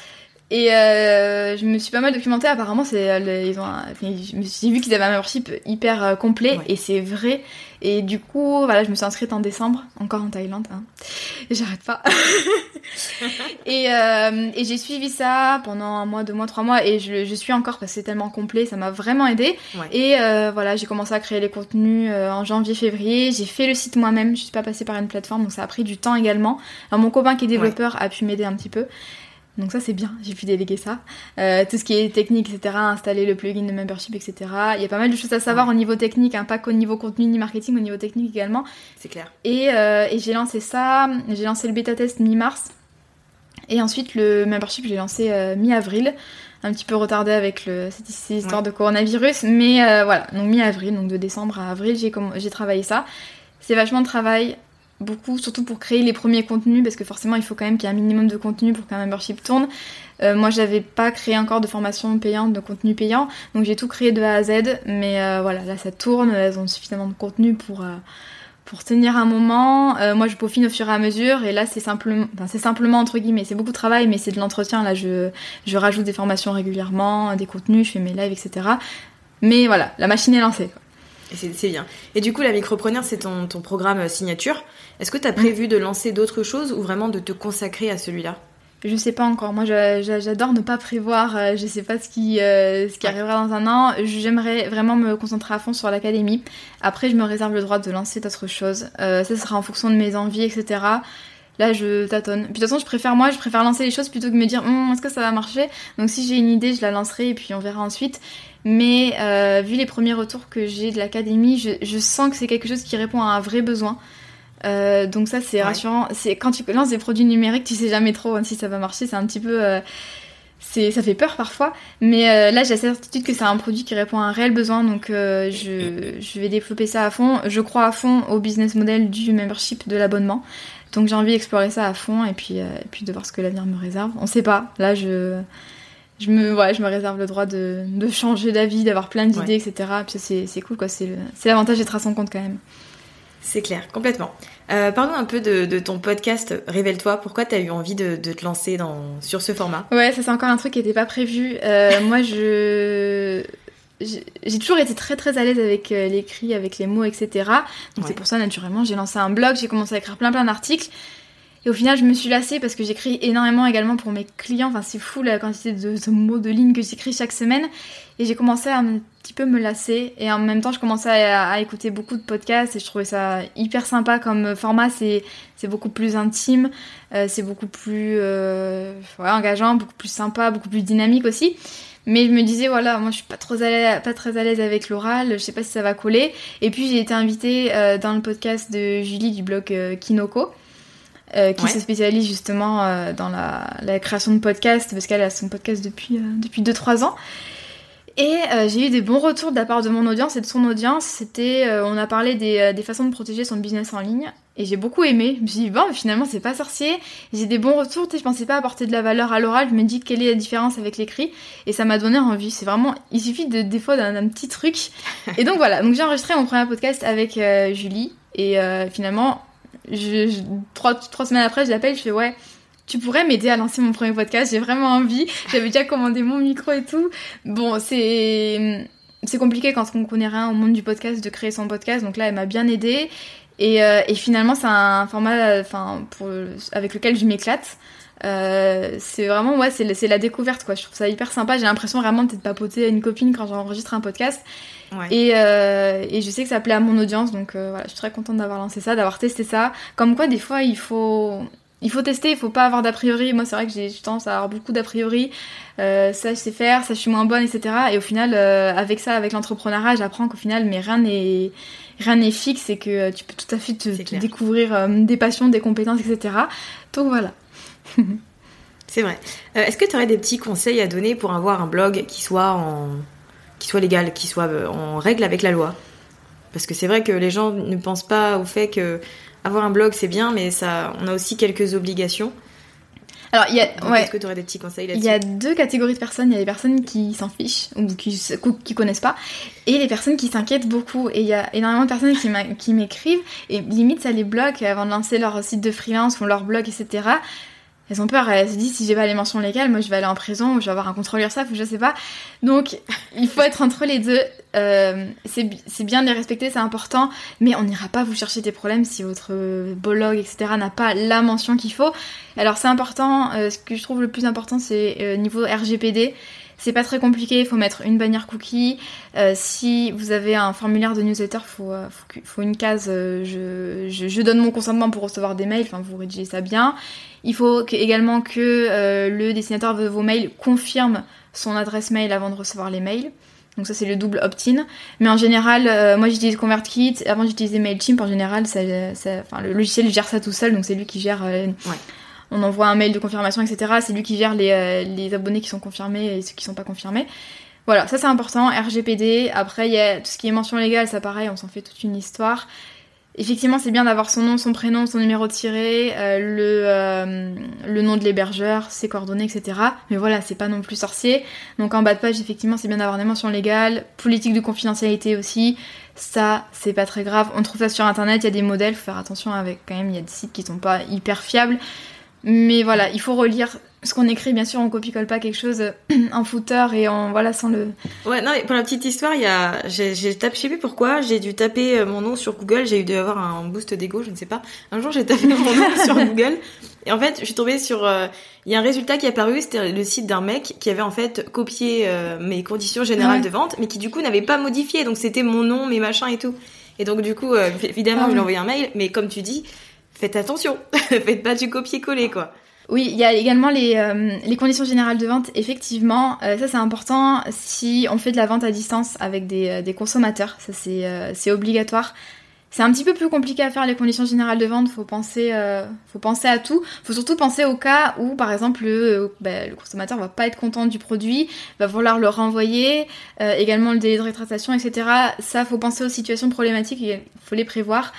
Et euh, je me suis pas mal documentée. Apparemment, c'est euh, ils ont, j'ai vu qu'ils avaient un membership hyper euh, complet et c'est vrai. Et du coup, voilà, je me suis inscrite en décembre, encore en Thaïlande. Hein. J'arrête pas. [LAUGHS] et, et j'ai suivi ça pendant un mois, deux mois, trois mois, et je, je suis encore parce que c'est tellement complet, ça m'a vraiment aidé. Et voilà, j'ai commencé à créer les contenus en janvier, février. J'ai fait le site moi-même. Je suis pas passée par une plateforme, donc ça a pris du temps également. Alors mon copain qui est développeur a pu m'aider un petit peu. Donc ça c'est bien, j'ai pu déléguer ça. Euh, tout ce qui est technique, etc., installer le plugin de membership, etc. Il y a pas mal de choses à savoir au niveau technique, hein, pas qu'au niveau contenu ni marketing, au niveau technique également. C'est clair. Et, euh, et j'ai lancé ça, j'ai lancé le bêta test mi-mars. Et ensuite le membership j'ai lancé euh, mi-avril, un petit peu retardé avec le, cette, histoire de coronavirus. Mais voilà, donc mi-avril, donc de décembre à avril, j'ai travaillé ça. C'est vachement de travail, beaucoup, surtout pour créer les premiers contenus, parce que forcément il faut quand même qu'il y ait un minimum de contenu pour qu'un membership tourne. Euh, moi j'avais pas créé encore de formation payante, de contenu payant, donc j'ai tout créé de A à Z, mais euh, voilà, là ça tourne, elles ont suffisamment de contenu pour, euh, pour tenir un moment. moi je peaufine au fur et à mesure, et là c'est simplement, c'est simplement entre guillemets, c'est beaucoup de travail, mais c'est de l'entretien. Là je, je rajoute des formations régulièrement, des contenus, je fais mes lives, etc. Mais voilà, la machine est lancée. C'est bien. Et du coup, la micropreneur, c'est ton, ton, programme signature. Est-ce que tu as prévu de lancer d'autres choses ou vraiment de te consacrer à celui-là? Je sais pas encore. Moi, j'adore ne pas prévoir. Euh, je sais pas ce qui, euh, ce qui arrivera dans un an. J'aimerais vraiment me concentrer à fond sur l'académie. Après, je me réserve le droit de lancer d'autres choses. Euh, ça sera en fonction de mes envies, etc. Là, je tâtonne. Puis de toute façon, je préfère moi, je préfère lancer les choses plutôt que me dire hum, est-ce que ça va marcher? Donc si j'ai une idée, je la lancerai et puis on verra ensuite. Mais vu les premiers retours que j'ai de l'académie, je, je, sens que c'est quelque chose qui répond à un vrai besoin. Euh, donc ça c'est rassurant. C'est quand tu lances des produits numériques, tu sais jamais trop hein, si ça va marcher. C'est un petit peu, euh, c'est ça fait peur parfois. Mais euh, là j'ai la certitude que c'est un produit qui répond à un réel besoin. Donc je, je vais développer ça à fond. Je crois à fond au business model du membership de l'abonnement. Donc j'ai envie d'explorer ça à fond et puis et puis de voir ce que l'avenir me réserve. On sait pas. Là je je me, ouais, je me réserve le droit de, de changer d'avis, d'avoir plein d'idées, etc. Puis c'est cool, quoi. C'est l'avantage d'être à son compte quand même. C'est clair, complètement. Euh, parlons un peu de, ton podcast Révèle-toi. Pourquoi tu as eu envie de, te lancer dans, sur ce format? Ouais, ça c'est encore un truc qui n'était pas prévu. Euh, [LAUGHS] moi, je j'ai toujours été très très à l'aise avec euh, l'écrit, avec les mots, etc. Donc c'est pour ça naturellement j'ai lancé un blog, j'ai commencé à écrire plein plein d'articles. Et au final, je me suis lassée parce que j'écris énormément également pour mes clients. Enfin, c'est fou la quantité de, mots, de lignes que j'écris chaque semaine. Et j'ai commencé à un petit peu me lasser. Et en même temps, je commençais à, écouter beaucoup de podcasts et je trouvais ça hyper sympa comme format. C'est, beaucoup plus intime, euh, c'est beaucoup plus euh, engageant, beaucoup plus sympa, beaucoup plus dynamique aussi. Mais je me disais, voilà, moi je suis pas, trop pas très à l'aise avec l'oral, je sais pas si ça va coller. Et puis j'ai été invitée euh, dans le podcast de Julie du blog Kinoko. Euh, qui se spécialise justement euh, dans la, la, création de podcasts, parce qu'elle a son podcast depuis, euh, depuis 2-3 ans. Et j'ai eu des bons retours de la part de mon audience et de son audience. C'était, on a parlé des, des, façons de protéger son business en ligne. Et j'ai beaucoup aimé. Je me suis dit, bon, finalement, c'est pas sorcier. J'ai des bons retours. Je pensais pas apporter de la valeur à l'oral. Je me dis quelle est la différence avec l'écrit? Et ça m'a donné envie. C'est vraiment, il suffit de, des fois d'un petit truc. Et donc voilà. Donc j'ai enregistré mon premier podcast avec Julie. Et finalement, je, trois, trois semaines après, je l'appelle, je fais ouais, tu pourrais m'aider à lancer mon premier podcast, j'ai vraiment envie. J'avais déjà commandé mon micro et tout. Bon, c'est c'est compliqué quand on connaît rien au monde du podcast de créer son podcast, donc là elle m'a bien aidé. Et, euh, et finalement c'est un format enfin avec lequel je m'éclate. Euh, c'est vraiment ouais c'est la découverte quoi je trouve ça hyper sympa j'ai l'impression vraiment d'être papotée à une copine quand j'enregistre un podcast et, euh, et, je sais que ça plaît à mon audience, donc euh, voilà, je suis très contente d'avoir lancé ça, d'avoir testé ça. Comme quoi, des fois, il faut, il faut tester, il faut pas avoir d'a priori. Moi, c'est vrai que j'ai tendance à avoir beaucoup d'a priori. Euh, ça, je sais faire, ça, je suis moins bonne, etc. Et au final, avec ça, avec l'entrepreneuriat, j'apprends qu'au final, mais rien n'est rien n'est fixe et que tu peux tout à fait te, découvrir des passions, des compétences, etc. Donc voilà. [LAUGHS] c'est vrai. Est-ce que tu aurais des petits conseils à donner pour avoir un blog qui soit en qui soit légal, qui soit euh, en règle avec la loi. Parce que c'est vrai que les gens ne pensent pas au fait que avoir un blog c'est bien, mais ça, on a aussi quelques obligations. Alors, il y a, ouais, est-ce que tu aurais des petits conseils là-dessus Il y a deux catégories de personnes. Il y a les personnes qui s'en fichent ou qui, qui connaissent pas, et les personnes qui s'inquiètent beaucoup. Et il y a énormément de personnes qui m'écrivent et limite ça les bloque avant de lancer leur site de freelance ou leur blog, etc elles ont peur, elles se disent si j'ai pas les mentions légales, moi je vais aller en prison ou je vais avoir un contrôle URSAF ou je sais pas. Donc [LAUGHS] il faut être entre les deux. Euh, c'est bien de les respecter, c'est important, mais on n'ira pas vous chercher des problèmes si votre blog, etc. n'a pas la mention qu'il faut. Alors c'est important, euh, ce que je trouve le plus important c'est euh, niveau RGPD. C'est pas très compliqué, il faut mettre une bannière cookie. Si vous avez un formulaire de newsletter, il faut, faut, une case euh, je, je, donne mon consentement pour recevoir des mails, enfin vous rédigez ça bien. Il faut également que le dessinateur de vos mails confirme son adresse mail avant de recevoir les mails. Donc ça c'est le double opt-in. Mais en général, moi j'utilise ConvertKit. Avant j'utilisais Mailchimp. En général, ça, enfin, le logiciel gère ça tout seul, donc c'est lui qui gère on envoie un mail de confirmation, etc. C'est lui qui gère euh, les, abonnés qui sont confirmés et ceux qui sont pas confirmés. Voilà, ça c'est important. RGPD. Après, il y a tout ce qui est mention légale, ça pareil, on s'en fait toute une histoire. Effectivement, c'est bien d'avoir son nom, son prénom, son numéro tiré, euh, le, euh, le nom de l'hébergeur, ses coordonnées, etc. Mais voilà, c'est pas non plus sorcier. Donc en bas de page, effectivement, c'est bien d'avoir des mentions légales, politique de confidentialité aussi. Ça, c'est pas très grave. On trouve ça sur internet, il y a des modèles, faut faire attention avec quand même, il y a des sites qui sont pas hyper fiables. Mais voilà, il faut relire ce qu'on écrit, bien sûr, on copie-colle pas quelque chose [CLEARS THROAT] en footer et en voilà sans le. Ouais, non, mais pour la petite histoire, il y a, j'ai, j'ai tapé, je sais plus pourquoi, j'ai dû taper euh, mon nom sur Google, j'ai eu dû avoir un boost d'ego, je ne sais pas. Un jour, j'ai tapé [LAUGHS] mon nom sur Google et en fait, je suis tombée sur, euh, il y a un résultat qui est apparu, c'était le site d'un mec qui avait en fait copié euh, mes conditions générales Ouais. de vente, mais qui du coup n'avait pas modifié, donc c'était mon nom, mes machins et tout. Et donc du coup, euh, évidemment, Ah je lui ai envoyé un mail, mais comme tu dis, faites attention, [LAUGHS] faites pas du copier-coller quoi. Oui, il y a également les, euh, conditions générales de vente. Effectivement, euh, ça c'est important si on fait de la vente à distance avec des, euh, consommateurs. Ça c'est obligatoire. C'est un petit peu plus compliqué à faire les conditions générales de vente. Faut penser, faut penser à tout. Faut surtout penser au cas où, par exemple, le, bah, le consommateur va pas être content du produit, va vouloir le renvoyer. Également le délai de rétractation, etc. Ça, faut penser aux situations problématiques. Il faut les prévoir.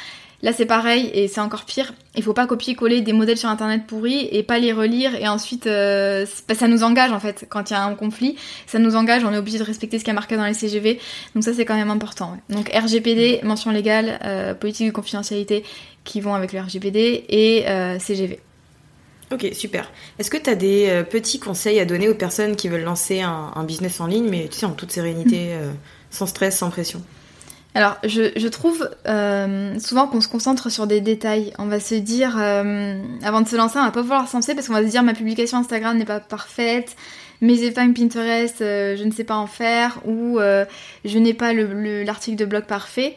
Là, c'est pareil et c'est encore pire. Il faut pas copier-coller des modèles sur internet pourris et pas les relire et ensuite euh, ça nous engage en fait quand il y a un conflit, ça nous engage, on est obligé de respecter ce qui est marqué dans les CGV. Donc ça c'est quand même important. ouais. Donc RGPD, mention légale, euh, politique de confidentialité qui vont avec le RGPD et euh, CGV. Ok, super. Est-ce que tu as des petits conseils à donner aux personnes qui veulent lancer un, un business en ligne, mais tu sais, en toute sérénité, euh, sans stress, sans pression? Alors, je, trouve euh, souvent qu'on se concentre sur des détails. On va se dire, euh, avant de se lancer, on va pas vouloir se parce qu'on va se dire ma publication Instagram n'est pas parfaite, mes épingles Pinterest, euh, je ne sais pas en faire, ou euh, je n'ai pas le- le- l'article de blog parfait.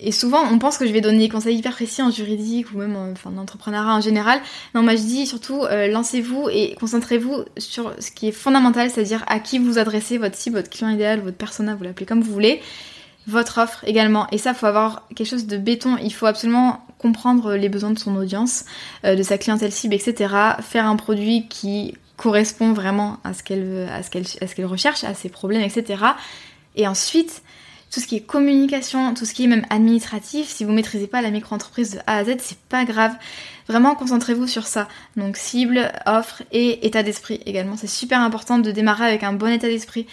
Et souvent, on pense que je vais donner des conseils hyper précis en juridique ou même en, en entrepreneuriat en général. Non, moi je dis surtout, euh, lancez-vous et concentrez-vous sur ce qui est fondamental, c'est-à-dire à qui vous adressez, votre cible, votre client idéal, votre persona, vous l'appelez comme vous voulez votre offre également. Et ça, faut avoir quelque chose de béton. Il faut absolument comprendre les besoins de son audience, euh, de sa clientèle cible, etc. Faire un produit qui correspond vraiment à ce qu'elle à ce qu'elle recherche, à ses problèmes, etc. Et ensuite, tout ce qui est communication, tout ce qui est même administratif, si vous maîtrisez pas la micro-entreprise de A à Z, c'est pas grave. Vraiment, concentrez-vous sur ça. Donc, cible, offre et état d'esprit également. C'est super important de démarrer avec un bon état d'esprit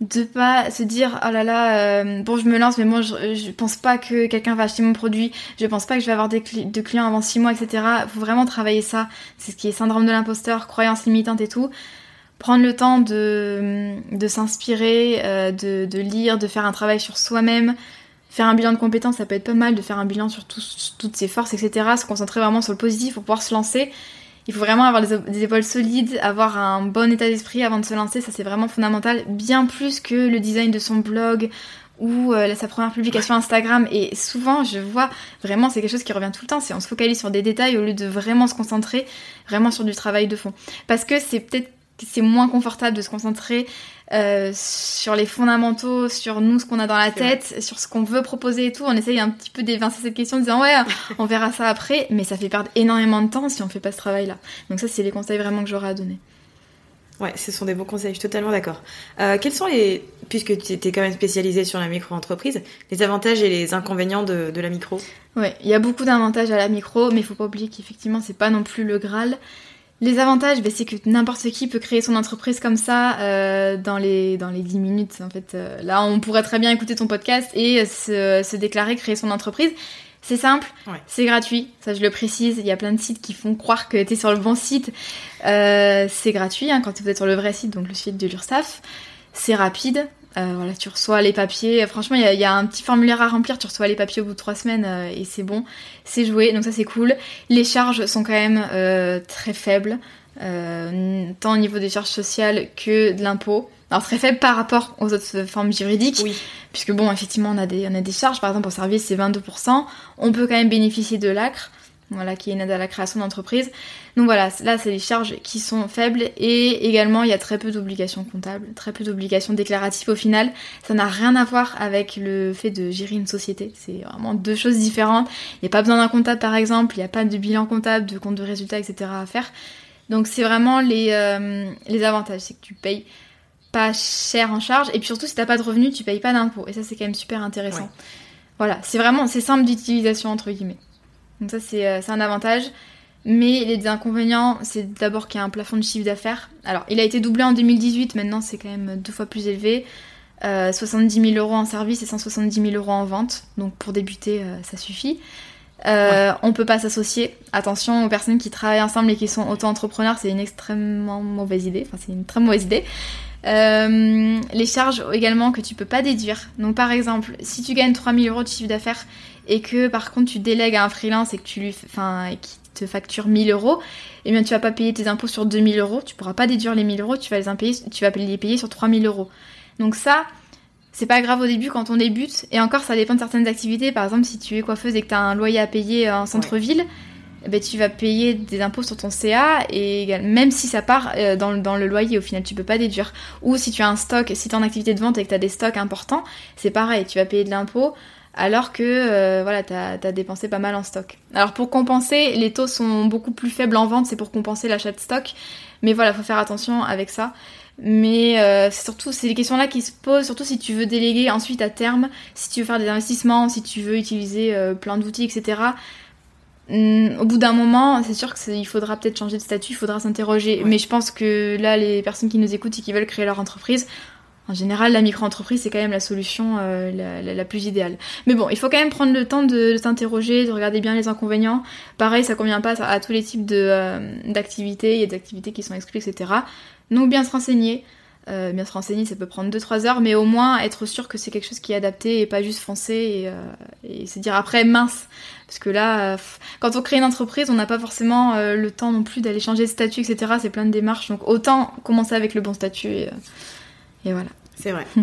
de pas se dire oh là là euh, bon je me lance mais moi je, je pense pas que quelqu'un va acheter mon produit je pense pas que je vais avoir de clients avant 6 mois etc faut vraiment travailler ça c'est ce qui est syndrome de l'imposteur croyance limitante et tout prendre le temps de, de s'inspirer euh, de, de lire de faire un travail sur soi-même faire un bilan de compétences ça peut être pas mal de faire un bilan sur toutes ses forces etc se concentrer vraiment sur le positif pour pouvoir se lancer il faut vraiment avoir des, des épaules solides, avoir un bon état d'esprit avant de se lancer, ça c'est vraiment fondamental, bien plus que le design de son blog ou euh, sa première publication Instagram. Et souvent, je vois vraiment, c'est quelque chose qui revient tout le temps, c'est on se focalise sur des détails au lieu de vraiment se concentrer vraiment sur du travail de fond. Parce que c'est peut-être c'est moins confortable de se concentrer euh, sur les fondamentaux, sur nous, ce qu'on a dans la vrai. tête, sur ce qu'on veut proposer et tout. On essaye un petit peu d'évincer cette question en disant ouais, [LAUGHS] on verra ça après, mais ça fait perdre énormément de temps si on fait pas ce travail-là. Donc ça, c'est les conseils vraiment que j'aurais à donner. Ouais, ce sont des bons conseils, je suis totalement d'accord. Euh, quels sont les, puisque tu étais quand même spécialisée sur la micro-entreprise, les avantages et les inconvénients de, de la micro? Ouais, il y a beaucoup d'avantages à la micro, mais il faut pas oublier qu'effectivement, c'est pas non plus le Graal. Les avantages, ben, c'est que n'importe qui peut créer son entreprise comme ça euh, dans, les, dans les 10 minutes. En fait, euh, là, on pourrait très bien écouter ton podcast et se, se déclarer créer son entreprise. C'est simple, Ouais. c'est gratuit, ça je le précise. Il y a plein de sites qui font croire que tu es sur le bon site. Euh, c'est gratuit hein, quand vous êtes sur le vrai site, donc le site de l'URSSAF. C'est rapide. Euh, voilà, tu reçois les papiers. Franchement, il y, a- il y a un petit formulaire à remplir. Tu reçois les papiers au bout de trois semaines euh, et c'est bon. C'est joué, donc ça c'est cool. Les charges sont quand même euh, très faibles, tant au niveau des charges sociales que de l'impôt. Alors très faible par rapport aux autres formes juridiques, Oui. puisque bon, effectivement, on a des, on a des charges. Par exemple, au service, c'est 22%. On peut quand même bénéficier de l'ACRE, voilà, qui est une aide à la création d'entreprise. Donc voilà, là, c'est les charges qui sont faibles et également, il y a très peu d'obligations comptables, très peu d'obligations déclaratives au final. Ça n'a rien à voir avec le fait de gérer une société. C'est vraiment deux choses différentes. Il n'y a pas besoin d'un comptable, par exemple. Il n'y a pas de bilan comptable, de compte de résultats, etc. à faire. Donc c'est vraiment les, euh, les avantages, c'est que tu payes pas cher en charge et puis surtout si t'as pas de revenus tu payes pas d'impôts et ça c'est quand même super intéressant. Voilà, c'est vraiment c'est simple d'utilisation entre guillemets. Donc ça c'est euh, c'est un avantage. Mais les inconvénients, c'est d'abord qu'il y a un plafond de chiffre d'affaires. Alors, il a été doublé en 2018, maintenant c'est quand même deux fois plus élevé. Euh, 70 000 euros en service et 170 000 euros en vente. Donc pour débuter, euh, ça suffit. Euh, On peut pas s'associer. Attention aux personnes qui travaillent ensemble et qui sont auto-entrepreneurs, c'est une extrêmement mauvaise idée. Enfin, c'est une très mauvaise idée. Euh, les charges également que tu peux pas déduire. Donc par exemple, si tu gagnes 3000 euros de chiffre d'affaires et que par contre tu délègues à un freelance et que tu lui, enfin, qui te facture 1000 euros, eh bien tu vas pas payer tes impôts sur 2000 euros. Tu pourras pas déduire les 1000 euros. Tu vas les payer, tu vas les payer sur 3000 euros. Donc ça, c'est pas grave au début quand on débute. Et encore, ça dépend de certaines activités. Par exemple, si tu es coiffeuse et que tu as un loyer à payer en centre-ville, eh ben, tu vas payer des impôts sur ton CA et même si ça part euh, dans, le- dans le loyer, au final, tu peux pas déduire. Ou si tu as un stock, si tu es en activité de vente et que tu as des stocks importants, c'est pareil, tu vas payer de l'impôt alors que euh, voilà, tu as, dépensé pas mal en stock. Alors pour compenser, les taux sont beaucoup plus faibles en vente, c'est pour compenser l'achat de stock. Mais voilà, faut faire attention avec ça. Mais euh, c'est surtout, c'est des questions-là qui se posent, surtout si tu veux déléguer ensuite à terme, si tu veux faire des investissements, si tu veux utiliser euh, plein d'outils, etc. Hum, au bout d'un moment, c'est sûr qu'il faudra peut-être changer de statut, il faudra s'interroger. Mais je pense que là, les personnes qui nous écoutent et qui veulent créer leur entreprise, en général, la micro-entreprise, c'est quand même la solution euh, la, la- plus idéale. Mais bon, il faut quand même prendre le temps de, de s'interroger, de regarder bien les inconvénients. Pareil, ça convient pas à, tous les types euh, d'activités. Il y a des activités qui sont exclues, etc. Donc bien se renseigner. Euh, bien se renseigner, ça peut prendre 2-3 heures, mais au moins être sûr que c'est quelque chose qui est adapté et pas juste foncer et, euh, et se dire après mince. Parce que là, euh, quand on crée une entreprise, on n'a pas forcément euh, le temps non plus d'aller changer de statut, etc. C'est plein de démarches, donc autant commencer avec le bon statut et, euh, et voilà. C'est vrai. [LAUGHS]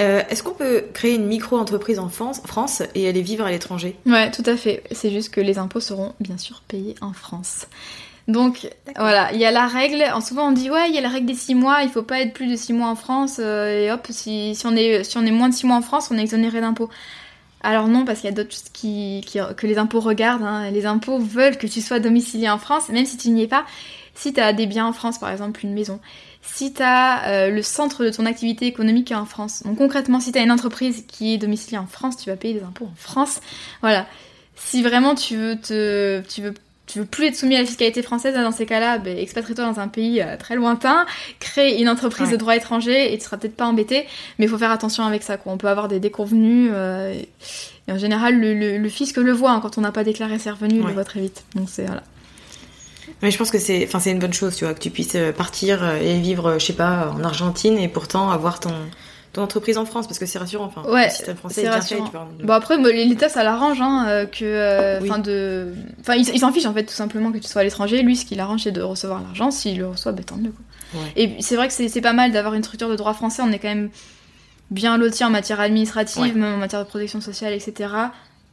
Euh, Est-ce qu'on peut créer une micro-entreprise en France, et aller vivre à l'étranger? Ouais, tout à fait. C'est juste que les impôts seront bien sûr payés en France. Donc voilà, il y a la règle. En souvent on dit ouais, il y a la règle des 6 mois, il faut pas être plus de 6 mois en France euh, et hop, si, si on est si on est moins de 6 mois en France, on est exonéré d'impôts. Alors non, parce qu'il y a d'autres choses qui, qui- que les impôts regardent. hein. Les impôts veulent que tu sois domicilié en France, même si tu n'y es pas. Si tu as des biens en France, par exemple une maison, si tu as le centre de ton activité économique est en France. Donc concrètement, si tu as une entreprise qui est domiciliée en France, tu vas payer des impôts en France. Voilà. Si vraiment tu veux te, tu veux, tu veux plus être soumis à la fiscalité française, dans ces cas-là, ben, expatrie-toi dans un pays euh, très lointain, crée une entreprise Ouais. de droit étranger et tu seras peut-être pas embêté, mais il faut faire attention avec ça. Quoi. On peut avoir des déconvenus. euh, et, en général, le, le, le fisc le voit hein, quand on n'a pas déclaré ses revenus, il le voit très vite. Donc c'est voilà. Mais je pense que c'est, enfin, c'est une bonne chose, tu vois, que tu puisses euh, partir euh, et vivre, euh, je sais pas, en Argentine et pourtant avoir ton, ton entreprise en France, parce que c'est rassurant. Enfin, Ouais, le système français c'est est bien rassurant. fait, tu vois. Bon après l'État ça l'arrange hein, que euh, Oui. enfin de enfin il, s'en fiche en fait tout simplement que tu sois à l'étranger lui ce qui l'arrange c'est de recevoir l'argent s'il le reçoit bah tant mieux quoi. Ouais. Et c'est vrai que c'est c'est pas mal d'avoir une structure de droit français on est quand même bien loti en matière administrative Ouais. même en matière de protection sociale etc.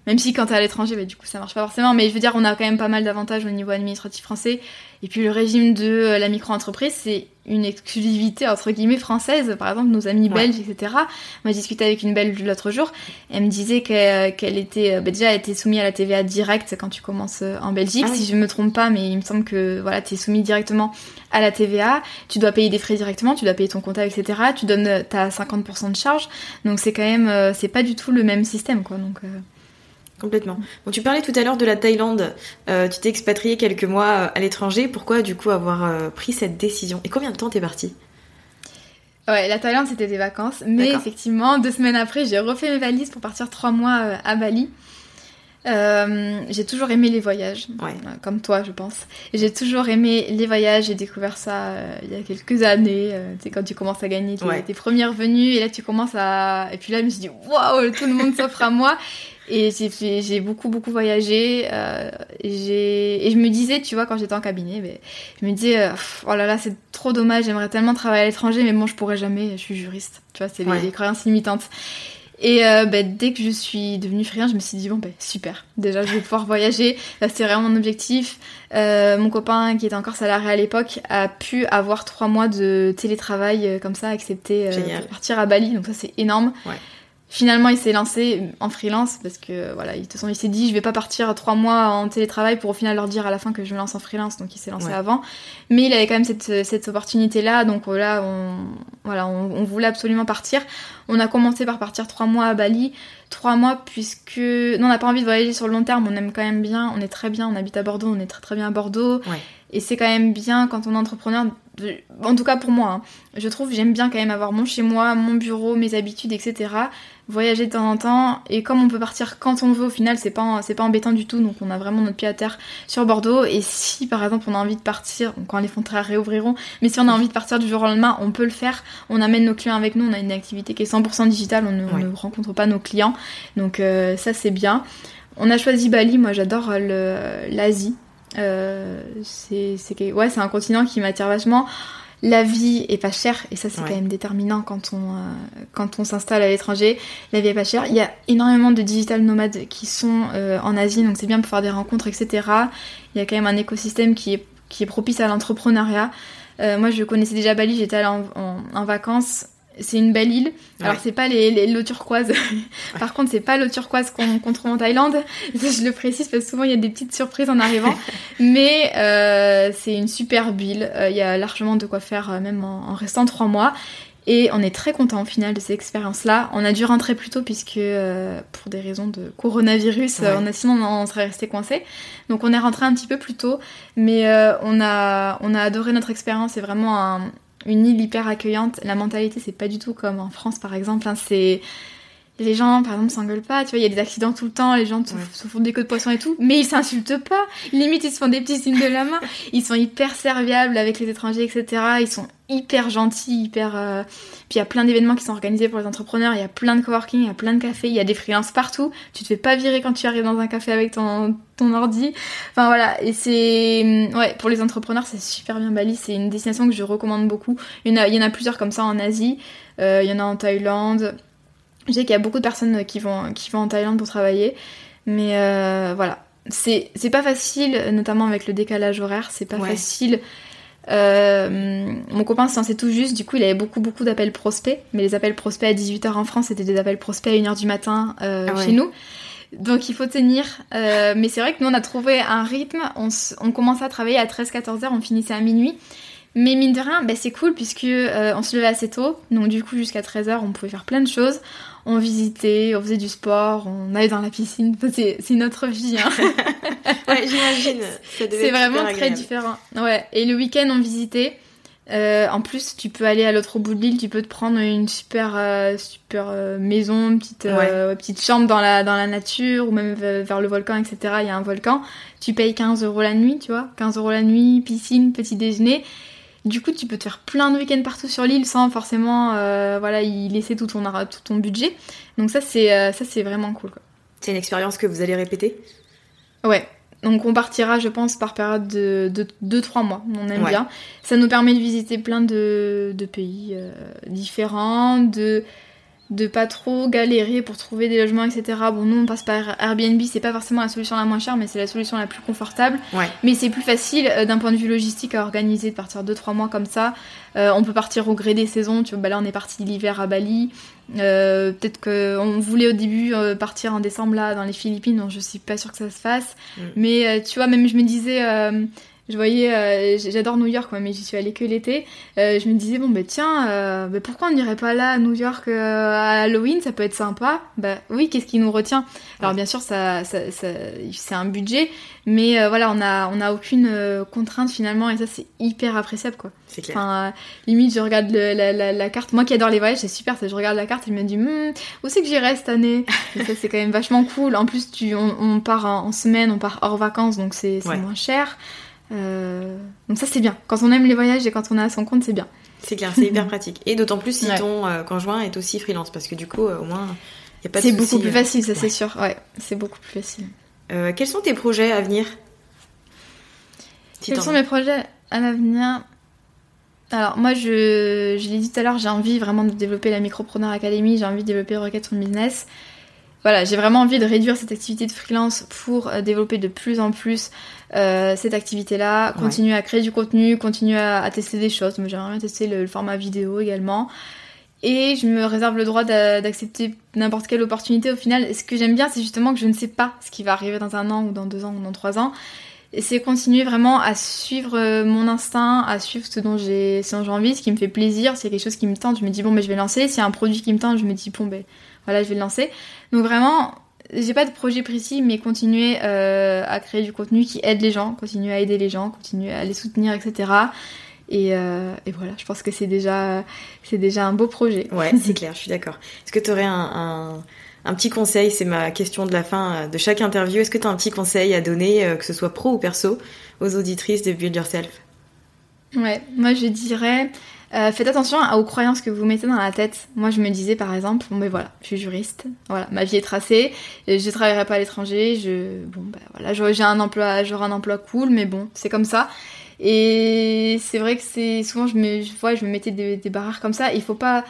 Même si quand t'es à l'étranger, bah, du coup ça marche pas forcément, mais je veux dire on a quand même pas mal d'avantages au niveau administratif français. Et puis le régime de euh, la micro-entreprise, c'est une exclusivité entre guillemets française. Par exemple, nos amis Ouais. belges, etc. Moi, j'ai discuté avec une belge l'autre jour. Elle me disait qu'elle qu'elle était euh, bah, déjà elle était soumise à la TVA directe quand tu commences euh, en Belgique, Ah oui. si je me trompe pas, mais il me semble que voilà, tu es soumis directement à la TVA. Tu dois payer des frais directement, tu dois payer ton comptable, etc. Tu donnes euh, t'as 50% de charge, donc c'est quand même euh, c'est pas du tout le même système quoi. Donc euh, Complètement. Bon, tu parlais tout à l'heure de la Thaïlande. Euh, tu t'es expatrié quelques mois euh, à l'étranger. Pourquoi, du coup, avoir euh, pris cette décision? Et combien de temps t'es parti Ouais, la Thaïlande c'était des vacances, mais effectivement, deux semaines après, j'ai refait mes valises pour partir trois mois à Bali. Euh, j'ai toujours aimé les voyages, Ouais. comme toi, je pense. J'ai toujours aimé les voyages. J'ai découvert ça il y a quelques années. tu sais, quand tu commences à gagner tes, Ouais. tes premiers revenus, et là tu commences à. Et puis là, je me suis dit, waouh, tout le monde s'offre à moi. Et j'ai beaucoup beaucoup voyagé. euh, et je me disais, tu vois, quand j'étais en cabinet, mais je me disais, euh, oh là là, c'est trop dommage. J'aimerais tellement travailler à l'étranger, mais bon, je pourrais jamais. Je suis juriste. Tu vois, c'est Ouais. les, croyances limitantes. Et euh, bah, dès que je suis devenue freelance, je me suis dit bon ben super. Déjà je vais pouvoir voyager. C'était vraiment mon objectif. Euh, mon copain qui était encore salarié à l'époque a pu avoir trois mois de télétravail euh, comme ça accepté pour partir à Bali. Donc ça c'est énorme. Ouais. Finalement, il s'est lancé en freelance parce que voilà, de toute façon, il s'est dit je vais pas partir trois mois en télétravail pour au final leur dire à la fin que je me lance en freelance. Donc, il s'est lancé avant. Mais il avait quand même cette, cette opportunité là. Donc là, on voilà, on, voulait absolument partir. On a commencé par partir trois mois à Bali, trois mois puisque non, on n'a pas envie de voyager sur le long terme. On aime quand même bien. On est très bien. On habite à Bordeaux. On est très très bien à Bordeaux. Et c'est quand même bien quand on est entrepreneur en tout cas pour moi, hein. je trouve j'aime bien quand même avoir mon chez moi, mon bureau, mes habitudes, etc. Voyager de temps en temps et comme on peut partir quand on veut, au final c'est pas c'est pas embêtant du tout, donc on a vraiment notre pied à terre sur Bordeaux. Et si par exemple on a envie de partir, quand les frontières réouvriront, mais si on a envie de partir du jour au lendemain, on peut le faire. On amène nos clients avec nous, on a une activité qui est 100% digitale, on ne, rencontre pas nos clients, donc euh, ça c'est bien. On a choisi Bali, moi j'adore l'Asie. Euh, c'est ouais, c'est un continent qui m'attire vachement. La vie est pas chère et ça c'est quand même déterminant quand on euh, quand on s'installe à l'étranger. La vie est pas chère. Il y a énormément de digital nomades qui sont euh, en Asie donc c'est bien pour faire des rencontres etc. Il y a quand même un écosystème qui est qui est propice à l'entrepreneuriat. moi je connaissais déjà Bali, j'étais allée en, en vacances c'est une belle île. Alors c'est pas les, l'eau turquoise. [LAUGHS] Par contre, c'est pas l'eau turquoise qu'on, trouve en Thaïlande. [LAUGHS] je le précise parce que souvent il y a des petites surprises en arrivant. [LAUGHS] Mais euh, c'est une superbe île. Euh, il y a largement de quoi faire euh, même en, restant trois mois. Et on est très content au final de cette expérience-là. On a dû rentrer plus tôt puisque pour des raisons de coronavirus, on a, sinon on serait resté coincé. Donc on est rentré un petit peu plus tôt, mais on a on a adoré notre expérience. C'est vraiment un, une île hyper accueillante. La mentalité, c'est pas du tout comme en France, par exemple. Hein. c'est les gens, par exemple, s'engueulent pas. Tu vois, il y a des accidents tout le temps. Les gens se, font des queues de poisson et tout, mais ils s'insultent pas. Limite, ils se font des petits signes de la main. [LAUGHS] Ils sont hyper serviables avec les étrangers, etc. Ils sont hyper gentils, hyper. Euh, puis il y a plein d'événements qui sont organisés pour les entrepreneurs. Il y a plein de coworking, il y a plein de cafés, il y a des freelances partout. Tu te fais pas virer quand tu arrives dans un café avec ton ton ordi. Enfin voilà, et c'est ouais pour les entrepreneurs c'est super bien Bali. C'est une destination que je recommande beaucoup. Il y en a, il y en a plusieurs comme ça en Asie. Euh, il y en a en Thaïlande. Je sais qu'il y a beaucoup de personnes qui vont, qui vont en Thaïlande pour travailler, mais euh, voilà. C'est pas facile, notamment avec le décalage horaire, c'est pas facile. Euh, mon copain s'en sait tout juste, du coup il avait beaucoup beaucoup d'appels prospects, mais les appels prospects à 18h en France c'était des appels prospects à 1h du matin euh, ah chez nous. Donc il faut tenir. mais c'est vrai que nous on a trouvé un rythme, on, on commençait à travailler à 13-14h, on finissait à minuit. Mais mine de rien, bah, c'est cool puisque on se levait assez tôt, donc du coup jusqu'à 13h on pouvait faire plein de choses on visitait, on faisait du sport, on allait dans la piscine. c'est notre vie. Hein. [LAUGHS] ouais, j'imagine. [LAUGHS] C'est vraiment très différent. Ouais. Et le week-end, on visitait. Euh, en plus, tu peux aller à l'autre bout de l'île, tu peux te prendre une super, euh, super euh, maison, une petite, petite chambre dans la, dans la nature, ou même vers le volcan, etc. Il y a un volcan. Tu payes 15 euros la nuit, tu vois. 15 euros la nuit, piscine, petit déjeuner. Du coup, tu peux te faire plein de week-ends partout sur l'île sans forcément euh, voilà, y laisser tout ton, tout ton budget. Donc ça, c'est euh, ça c'est vraiment cool. C'est une expérience que vous allez répéter? Ouais. Donc on partira, je pense, par période de 2-3 mois. On aime bien. Ça nous permet de visiter plein de, pays euh, différents, de de pas trop galérer pour trouver des logements, etc. Bon, nous on passe par Airbnb, c'est pas forcément la solution la moins chère, mais c'est la solution la plus confortable. Mais c'est plus facile euh, d'un point de vue logistique à organiser de partir 2-3 mois comme ça. Euh, on peut partir au gré des saisons. Tu vois, bah là on est parti l'hiver à Bali. Euh, peut-être qu'on voulait au début partir en décembre là dans les Philippines, donc je suis pas sûre que ça se fasse. Mm. Mais tu vois, même je me disais je voyais, euh, j'adore New York, mais j'y suis allée que l'été. Euh, je me disais, bon, bah tiens, euh, bah, pourquoi on n'irait pas là à New York à Halloween Ça peut être sympa. Bah oui, qu'est-ce qui nous retient? Alors, bien sûr, ça, ça, ça c'est un budget, mais voilà, on n'a on a aucune contrainte finalement, et ça, c'est hyper appréciable, quoi. C'est clair. Enfin, limite, je regarde la, la, la, carte. Moi qui adore les voyages, c'est super, ça, je regarde la carte et je me dis, hm, où c'est que j'irai cette année? Et Ça, c'est quand même vachement cool. En plus, tu, on, part en, semaine, on part hors vacances, donc c'est moins cher. Euh, donc ça c'est bien. Quand on aime les voyages et quand on est à son compte, c'est bien. C'est clair, c'est hyper [LAUGHS] pratique. Et d'autant plus si ton euh, conjoint est aussi freelance, parce que du coup, euh, au moins, il n'y a pas de C'est beaucoup plus facile, ça c'est sûr. Ouais, c'est beaucoup plus facile. quels sont tes projets à venir? Quels sont mes projets à l'avenir? Alors moi je, je l'ai dit tout à l'heure, j'ai envie vraiment de développer la Micropreneur Academy, j'ai envie de développer Rocket son business. Voilà, j'ai vraiment envie de réduire cette activité de freelance pour développer de plus en plus euh, cette activité-là, continuer à créer du contenu, continuer à, tester des choses. J'aimerais bien tester le, format vidéo également. et je me réserve le droit d'accepter n'importe quelle opportunité au final. ce que j'aime bien, c'est justement que je ne sais pas ce qui va arriver dans un an ou dans deux ans ou dans trois ans. Et c'est continuer vraiment à suivre euh, mon instinct, à suivre ce dont j'ai envie, ce qui me fait plaisir, s'il y a quelque chose qui me tente, je me dis bon ben je vais lancer, s'il y a un produit qui me tente, je me dis bon ben voilà je vais le lancer. Donc vraiment, j'ai pas de projet précis, mais continuer euh, à créer du contenu qui aide les gens, continuer à aider les gens, continuer à les soutenir, etc. Euh, et, voilà, je pense que c'est déjà, c'est déjà un beau projet. Ouais, c'est clair, je suis d'accord. Est-ce que tu aurais un, un, petit conseil C'est ma question de la fin euh, de chaque interview. Est-ce que tu as un petit conseil à donner, que ce soit pro ou perso, aux auditrices de Build Yourself? Ouais, moi je dirais. Faites attention aux croyances que vous mettez dans la tête. Moi, je me disais par exemple, bon ben voilà, je suis juriste, voilà, ma vie est tracée, je travaillerai pas à l'étranger, je, bon ben voilà, j'ai un emploi, j'aurai un emploi cool, mais bon, c'est comme ça. Et c'est vrai que c'est souvent je me, je, je me mettais des, des, barrières comme ça. Il faut pas.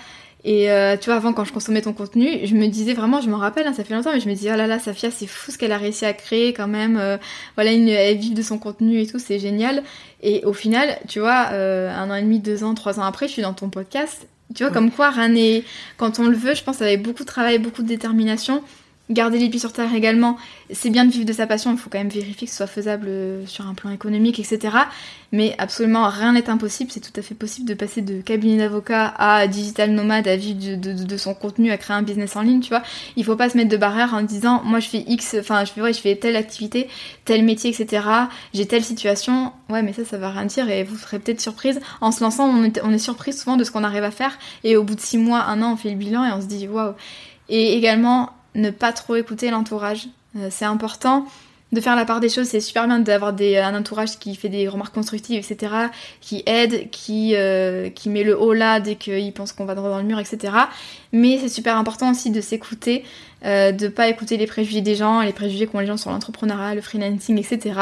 Et euh, tu vois, avant quand je consommais ton contenu, je me disais vraiment, je me rappelle, hein, ça fait longtemps, mais je me disais, oh là là, Safia, c'est fou ce qu'elle a réussi à créer quand même. Euh, voilà, une, elle vit de son contenu et tout, c'est génial. Et au final, tu vois, euh, un an et demi, deux ans, trois ans après, je suis dans ton podcast. Tu vois, comme quoi, rien n'est. Quand on le veut, je pense avec beaucoup de travail, beaucoup de détermination, garder les pieds sur terre également. C'est bien de vivre de sa passion, il faut quand même vérifier que ce soit faisable euh, sur un plan économique, etc. Mais absolument rien n'est impossible. C'est tout à fait possible de passer de cabinet d'avocat à digital nomade, à vivre de, son contenu, à créer un business en ligne, tu vois. Il faut pas se mettre de barrière en disant, moi je fais X, enfin je fais, je fais telle activité, tel métier, etc. J'ai telle situation. Ouais, mais ça, ça va rien dire et vous serez peut-être surprise. En se lançant, on est, on est souvent de ce qu'on arrive à faire et au bout de six mois, un an, on fait le bilan et on se dit, waouh. Et également, ne pas trop écouter l'entourage. Euh, c'est important de faire la part des choses, c'est super bien d'avoir un entourage qui fait des remarques constructives, etc., qui aide, qui, euh, qui met le haut là dès qu'il pense qu'on va droit dans le mur, etc. Mais c'est super important aussi de s'écouter, euh, de pas écouter les préjugés des gens, les préjugés qu'ont les gens sur l'entrepreneuriat, le freelancing, etc.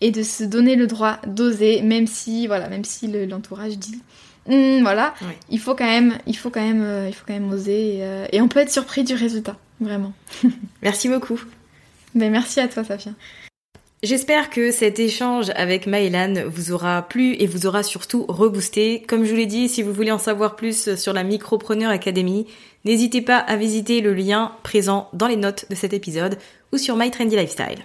Et de se donner le droit d'oser, même si, voilà, même si l'entourage dit hum, voilà, il faut quand même, il faut quand même, il faut quand même oser, et on peut être surpris du résultat. Vraiment. [LAUGHS] merci beaucoup. Ben, merci à toi, Safia. J'espère que cet échange avec Maëlan vous aura plu et vous aura surtout reboosté. Comme je vous l'ai dit, si vous voulez en savoir plus sur la Micropreneur Academy, n'hésitez pas à visiter le lien présent dans les notes de cet épisode ou sur My Trendy Lifestyle.